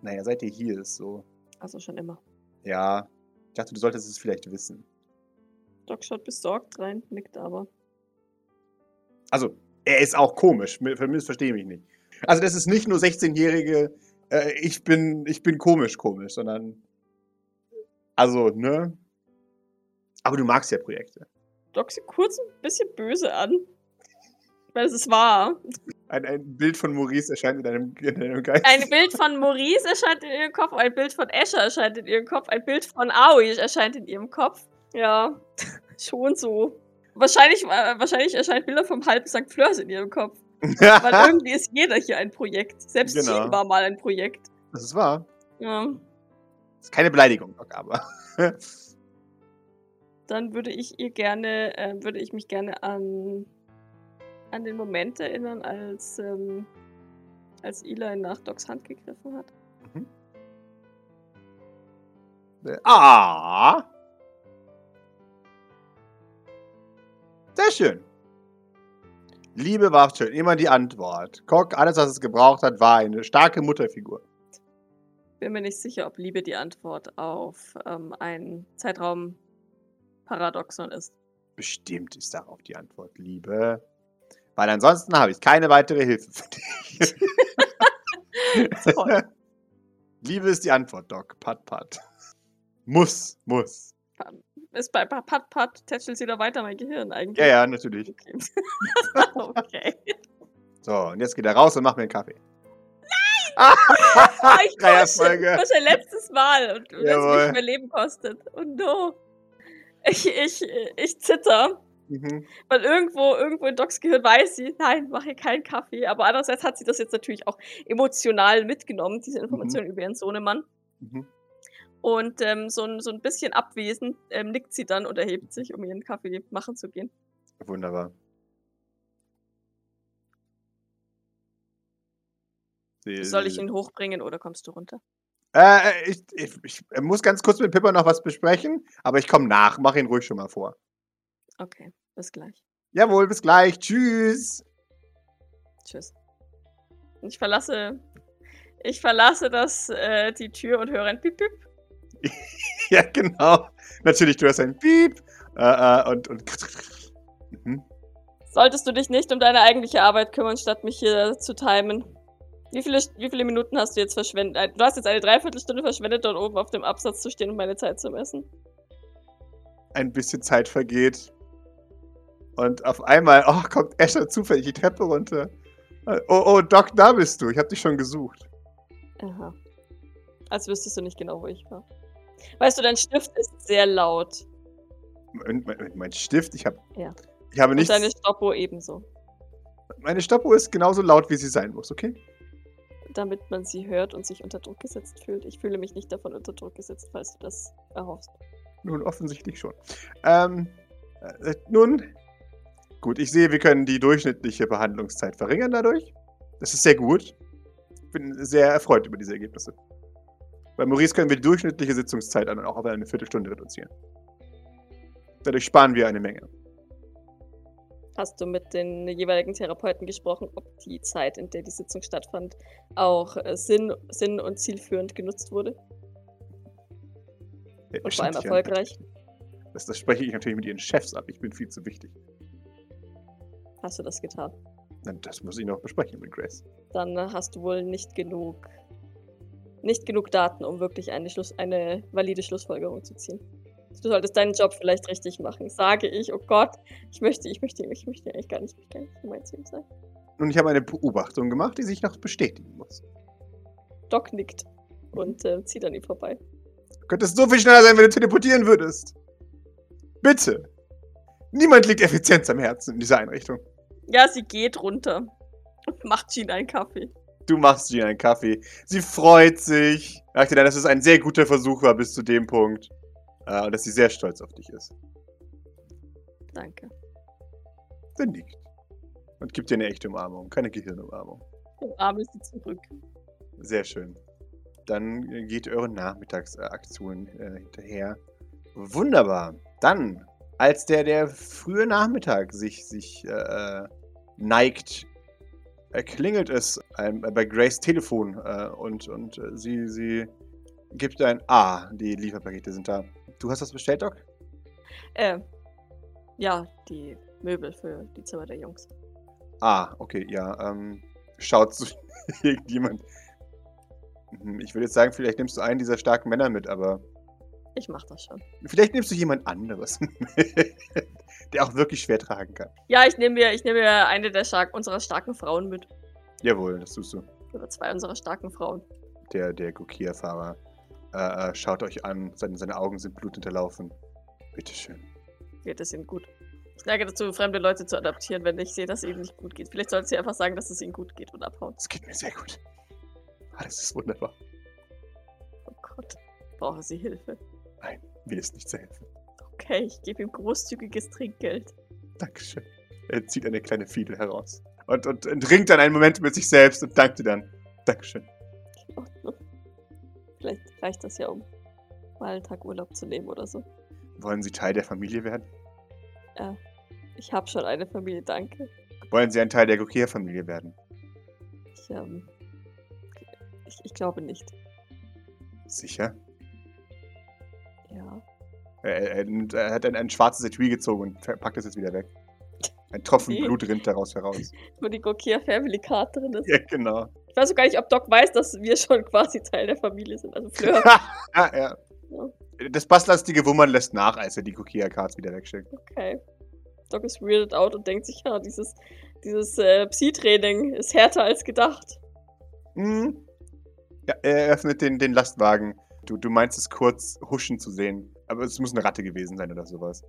naja, seit er hier ist so. Also schon immer. Ja, ich dachte, du solltest es vielleicht wissen. Doc schaut besorgt rein, nickt aber. Also, er ist auch komisch, verstehe mich nicht. Also, das ist nicht nur 16-jährige, äh, ich bin, ich bin komisch komisch, sondern, also, ne? Aber du magst ja Projekte. Doc sieht kurz ein bisschen böse an. Meine, es ist wahr. Ein, ein Bild von Maurice erscheint in deinem, in deinem Geist. Ein Bild von Maurice erscheint in ihrem Kopf, ein Bild von Escher erscheint in ihrem Kopf, ein Bild von Aoi erscheint in ihrem Kopf. Ja, schon so. Wahrscheinlich, äh, wahrscheinlich erscheint Bilder vom halben St. Fleurs in ihrem Kopf. Weil irgendwie ist jeder hier ein Projekt. Selbst Genau. Jean war mal ein Projekt. das ist wahr. Ja. Das ist keine Beleidigung, Doc, aber. Dann würde ich ihr gerne, äh, würde ich mich gerne an, an den Moment erinnern, als, ähm, als Eli nach Docs Hand gegriffen hat. ah! Sehr schön. Liebe war schön. Immer die Antwort. Cock, alles, was es gebraucht hat, war eine starke Mutterfigur. Bin mir nicht sicher, ob Liebe die Antwort auf ähm, ein Zeitraumparadoxon ist. Bestimmt ist darauf die Antwort, Liebe. Weil ansonsten habe ich keine weitere Hilfe für dich. Toll. Liebe ist die Antwort, Doc. Pat, pat. Muss, muss. Ist bei Pat Pat, tätschelt sie da weiter mein Gehirn eigentlich. Ja, ja, natürlich. Okay. okay. So, und jetzt geht er raus und macht mir einen Kaffee. Ah, ich Dreierfolge. Das ist ein letztes Mal und Jawohl. mich mehr Leben kostet. Oh no. Ich, ich, ich zitter. Mhm. Weil irgendwo, irgendwo in Docs Gehirn weiß sie, nein, mache keinen Kaffee. Aber andererseits hat sie das jetzt natürlich auch emotional mitgenommen, diese Information über ihren Sohnemann. Mhm. Und ähm, so, ein, so ein bisschen abwesend ähm, nickt sie dann und erhebt sich, um ihren Kaffee machen zu gehen. Wunderbar. Soll ich ihn hochbringen oder kommst du runter? Äh, ich, ich, ich muss ganz kurz mit Pippa noch was besprechen, aber ich komme nach. Mach ihn ruhig schon mal vor. Okay, bis gleich. Jawohl, bis gleich. Tschüss. Tschüss. Ich verlasse. Ich verlasse das, äh, die Tür und höre ein Piep. Ja, genau. Natürlich, du hast ein Piep äh, äh, und, und mhm. Solltest du dich nicht um deine eigentliche Arbeit kümmern, statt mich hier zu timen? Wie viele, wie viele Minuten hast du jetzt verschwendet? Du hast jetzt eine Dreiviertelstunde verschwendet, dort oben auf dem Absatz zu stehen und meine Zeit zu messen. ein bisschen Zeit vergeht. Und auf einmal, oh, kommt Asher zufällig die Treppe runter. Oh, oh, Doc, da bist du. Ich habe dich schon gesucht. Aha. Als wüsstest du nicht genau, wo ich war. Weißt du, dein Stift ist sehr laut. Mein, mein, mein Stift, ich habe Ja. ich habe Und nichts. deine Stoppuhr ebenso. Meine Stoppuhr ist genauso laut, wie sie sein muss, okay? Damit man sie hört und sich unter Druck gesetzt fühlt. Ich fühle mich nicht davon unter Druck gesetzt, falls du das erhoffst. Nun, offensichtlich schon. Ähm, äh, nun, gut, ich sehe, wir können die durchschnittliche Behandlungszeit verringern dadurch. Das ist sehr gut. Ich bin sehr erfreut über diese Ergebnisse. Bei Maurice können wir die durchschnittliche Sitzungszeit dann auch auf eine Viertelstunde reduzieren. Dadurch sparen wir eine Menge. Hast du mit den jeweiligen Therapeuten gesprochen, ob die Zeit, in der die Sitzung stattfand, auch äh, sinn, sinn- und zielführend genutzt wurde? Ja, Und vor allem erfolgreich? Das, das spreche ich natürlich mit ihren Chefs ab. Ich bin viel zu wichtig. Hast du das getan? Na, Das muss ich noch besprechen mit Grace. Dann äh, hast du wohl nicht genug, nicht genug Daten, um wirklich eine, Schluss, eine valide Schlussfolgerung zu ziehen. Du solltest deinen Job vielleicht richtig machen. Sage ich, oh Gott, ich möchte, ich möchte, ich möchte eigentlich gar nicht, ich möchte gar nicht zu ihm sein. Nun, ich habe eine Beobachtung gemacht, die sich noch bestätigen muss. Doc nickt und äh, zieht an ihm vorbei. Du könntest so viel schneller sein, wenn du teleportieren würdest. Bitte. Niemand liegt Effizienz am Herzen in dieser Einrichtung. Ja, sie geht runter und macht Jean einen Kaffee. Du machst ihr einen Kaffee. Sie freut sich. Sagte dann, dass es ein sehr guter Versuch war bis zu dem Punkt. Äh, und dass sie sehr stolz auf dich ist. Danke. Dann nickt. Und gibt dir eine echte Umarmung, keine Gehirnumarmung. Umarme sie zurück. Sehr schön. Dann geht eure Nachmittagsaktion äh, hinterher. Wunderbar. Dann, als der, der frühe Nachmittag sich, sich äh, neigt, klingelt es ein, bei Grace Telefon äh, und, und äh, sie, sie gibt ein Ah, die Lieferpakete sind da. Du hast das bestellt, Doc? Äh, ja, die Möbel für die Zimmer der Jungs. Ah, okay, ja. Ähm, schaut zu irgendjemand. Hm, Ich würde jetzt sagen, vielleicht nimmst du einen dieser starken Männer mit, aber Ich mach das schon. Vielleicht nimmst du jemand anderes mit, der auch wirklich schwer tragen kann. Ja, ich nehme mir, ich nehme mir eine der stark, unserer starken Frauen mit. Jawohl, das tust du. Oder zwei unserer starken Frauen. Der, der Gokia-Fahrer äh, äh, schaut euch an, seine, seine Augen sind blutunterlaufen. Bitteschön. Geht es ihnen gut. Ich neige dazu, fremde Leute zu adaptieren, wenn ich sehe, dass es ihnen nicht gut geht. Vielleicht sollte sie einfach sagen, dass es ihnen gut geht und abhauen. Es geht mir sehr gut. Alles ist wunderbar. Oh Gott. Brauche sie Hilfe. Nein, mir ist nicht zu helfen. Okay, ich gebe ihm großzügiges Trinkgeld. Dankeschön. Er zieht eine kleine Fiedel heraus. Und, und, und ringt dann einen Moment mit sich selbst und dankt dir dann. Dankeschön. Vielleicht reicht das ja, um mal einen Tag Urlaub zu nehmen oder so. Wollen Sie Teil der Familie werden? Ich habe schon eine Familie, danke. Wollen Sie ein Teil der Gokir-Familie werden? Ich, ähm, ich, ich glaube nicht. Sicher? Ja. Er, er, er hat ein, ein schwarzes Etui gezogen und packt es jetzt wieder weg. Ein Tropfen Nee. Blut rinnt daraus heraus. Wo die Gokir Family Card drin ist. Ja, genau. Ich weiß auch gar nicht, ob Doc weiß, dass wir schon quasi Teil der Familie sind. Also Fleur. ja, ja. Das basslastige Wummern lässt nach, als er die Kokia-Cards wieder wegschickt. Okay. Doc ist weirded out und denkt sich, ja, dieses, dieses äh, Psi-Training ist härter als gedacht. Mhm. Ja, er öffnet den, den Lastwagen. Du, du meinst es kurz huschen zu sehen. Aber es muss eine Ratte gewesen sein oder sowas.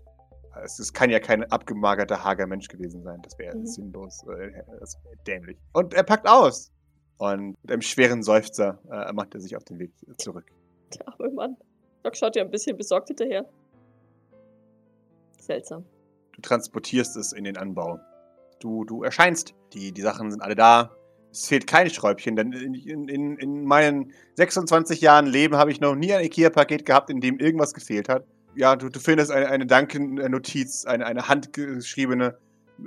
Es, es kann ja kein abgemagerter, hager Mensch gewesen sein. Das wäre Mhm. sinnlos. Äh, das wär dämlich. Und er packt aus. Und mit einem schweren Seufzer äh, macht er sich auf den Weg zurück. Der arme Mann. Doc schaut ja ein bisschen besorgt hinterher. Seltsam. Du transportierst es in den Anbau. Du, du erscheinst. Die, die Sachen sind alle da. Es fehlt kein Schräubchen, denn in, in, in meinen 26 Jahren Leben habe ich noch nie ein IKEA-Paket gehabt, in dem irgendwas gefehlt hat. Ja, du, du findest eine, eine Danken-Notiz, eine, eine handgeschriebene,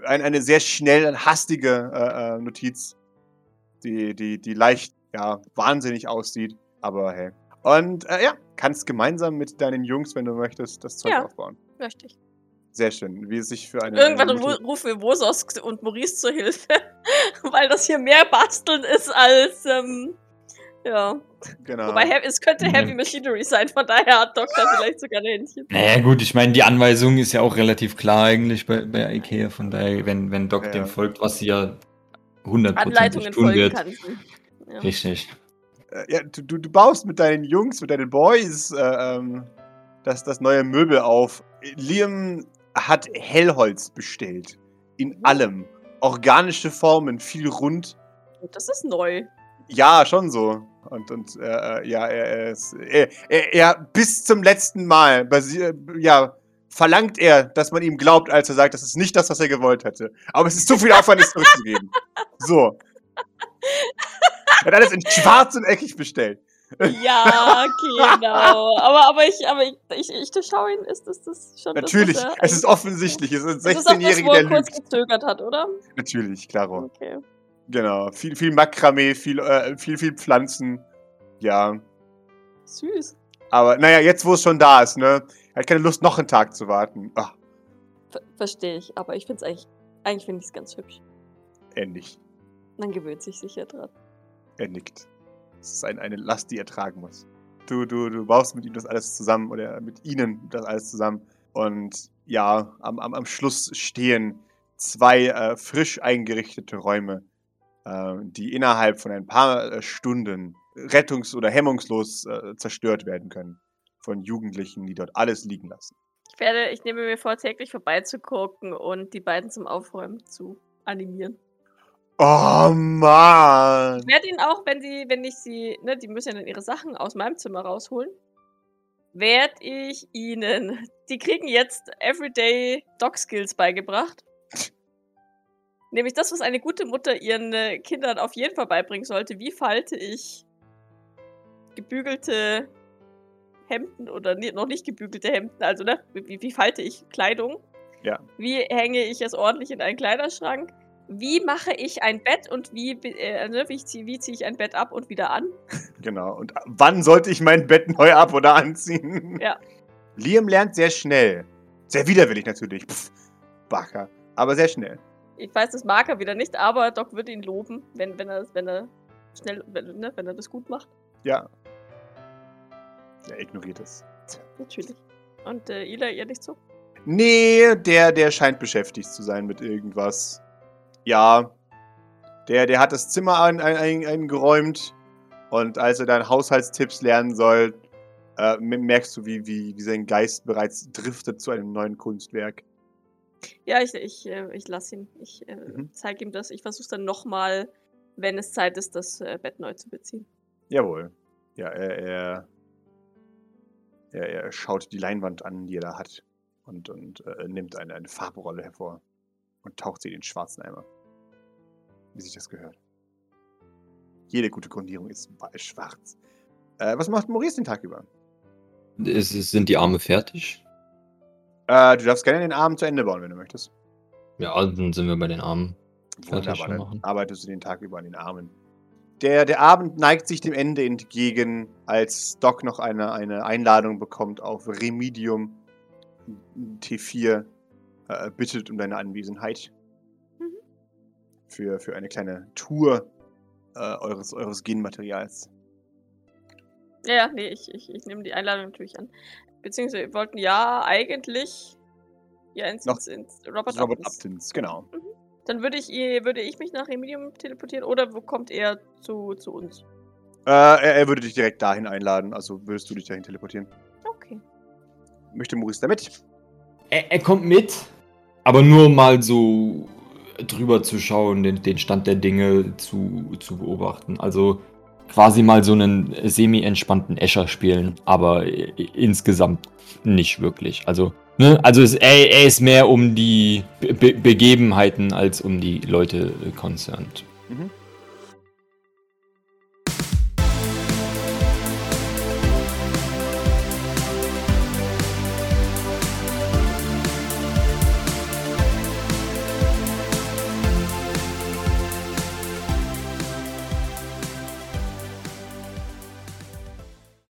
eine, eine sehr schnell und hastige äh, äh, Notiz, die, die, die leicht, ja, wahnsinnig aussieht. Aber hey. Und äh, ja, kannst gemeinsam mit deinen Jungs, wenn du möchtest, das Zeug Ja. aufbauen. Möchte ich. Sehr schön, wie es sich für eine. Irgendwann eine rufen wir Wosos und Maurice zur Hilfe. weil das hier mehr basteln ist als, ähm, ja. Genau. Wobei, es könnte Ja. Heavy Machinery sein, von daher hat Doc da vielleicht sogar ein Händchen. Naja, gut, ich meine, die Anweisung ist ja auch relativ klar eigentlich bei, bei IKEA. Von daher, wenn, wenn Doc Ja. dem folgt, was sie ja hundertprozentig Anleitungen tun folgen wird. Ja. Richtig. Äh, ja, du, du, du baust mit deinen Jungs, mit deinen Boys äh, ähm, das, das neue Möbel auf. Liam hat Hellholz bestellt. In Mhm. allem. Organische Formen, viel rund. Das ist neu. Ja, schon so. Und, und äh, äh, ja, er, er, ist, er, er, er bis zum letzten Mal basi- ja, verlangt er, dass man ihm glaubt, als er sagt, das ist nicht das, was er gewollt hätte. Aber es ist zu viel Aufwand, es zurückzugeben. So. Er hat alles in schwarz und eckig bestellt. Ja, genau. Aber, aber ich, aber ich, ich, ich durchschaue ihn. Ist das, das schon Natürlich, das, es ist offensichtlich. Es ist ein Das ist auch das, 16-Jähriger, wo der er kurz lügt. gezögert hat, oder? Natürlich, klaro. Okay. Genau. Viel, viel Makramee, viel, äh, viel, viel Pflanzen. Ja. Süß. Aber naja, jetzt wo es schon da ist, ne? Er hat keine Lust, noch einen Tag zu warten. Ach, Ver Verstehe ich. Aber ich finde es eigentlich, eigentlich finde ich es ganz hübsch. er nicht. Man gewöhnt sich sicher dran. Er nickt. Es ist ein, eine Last, die er tragen muss. Du, du, du baust mit ihm das alles zusammen oder mit ihnen das alles zusammen. Und ja, am, am, am Schluss stehen zwei äh, frisch eingerichtete Räume, äh, die innerhalb von ein paar äh, Stunden rettungs- oder hemmungslos äh, zerstört werden können. Von Jugendlichen, die dort alles liegen lassen. Ich werde, ich nehme mir vor, täglich vorbeizugucken und die beiden zum Aufräumen zu animieren. Oh Mann! Ich werde ihnen auch, wenn sie, wenn ich sie, ne, die müssen ja dann ihre Sachen aus meinem Zimmer rausholen, werde ich ihnen, die kriegen jetzt Everyday Dog Skills beigebracht. Nämlich das, was eine gute Mutter ihren äh, Kindern auf jeden Fall beibringen sollte. Wie falte ich gebügelte Hemden oder ni- noch nicht gebügelte Hemden, also ne, wie, wie falte ich Kleidung? Ja. Wie hänge ich es ordentlich in einen Kleiderschrank? Wie mache ich ein Bett und wie, äh, ne, wie, zieh, wie ziehe ich ein Bett ab und wieder an? Genau. Und wann sollte ich mein Bett neu ab- oder anziehen? Ja. Liam lernt sehr schnell. Sehr widerwillig natürlich. Pff, Bacher. Aber sehr schnell. Ich weiß, das mag er wieder nicht, aber Doc würde ihn loben, wenn, wenn, er, wenn er schnell, wenn, ne, wenn er das gut macht. Ja. Er ignoriert es. Natürlich. Und äh, Ila, ihr nicht so? Nee, der, der scheint beschäftigt zu sein mit irgendwas. Ja. Der, der hat das Zimmer ein, ein, ein, eingeräumt. Und als er dann Haushaltstipps lernen soll, äh, merkst du, wie, wie, wie sein Geist bereits driftet zu einem neuen Kunstwerk. Ja, ich, ich, äh, ich lasse ihn. Ich äh, Mhm. zeige ihm das. Ich versuche dann nochmal, wenn es Zeit ist, das äh, Bett neu zu beziehen. Jawohl. Ja, er, er, er, er schaut die Leinwand an, die er da hat. Und, und äh, nimmt eine, eine Farbrolle hervor. Und taucht sie in den schwarzen Eimer. Wie sich das gehört. Jede gute Grundierung ist wa- schwarz. Äh, was macht Maurice den Tag über? Es, es, sind die Arme fertig? Äh, du darfst gerne den Abend zu Ende bauen, wenn du möchtest. Ja, dann sind wir bei den Armen. Wunderbar, schon dann machen. arbeitest du den Tag über an den Armen. Der, der Abend neigt sich dem Ende entgegen, als Doc noch eine, eine Einladung bekommt auf Remedium T4. Äh, bittet um deine Anwesenheit. Mhm. Für, für eine kleine Tour äh, eures, eures Genmaterials. Ja, nee, ich, ich, ich nehme die Einladung natürlich an. Beziehungsweise wir wollten ja eigentlich ja ins, Noch- ins, ins Robert, Robert Uptons. Uptons, genau. Dann würde ich, ihr- würde ich mich nach Remedium teleportieren oder wo kommt er zu, zu uns? Äh, er, er würde dich direkt dahin einladen, also würdest du dich dahin teleportieren. Okay. Möchte Maurice damit? Er, er kommt mit, aber nur mal so drüber zu schauen, den, den Stand der Dinge zu, zu beobachten. Also quasi mal so einen semi-entspannten Escher spielen, aber insgesamt nicht wirklich. Also, ne? Also es, er, er ist mehr um die Be Begebenheiten als um die Leute äh, concerned. Mhm.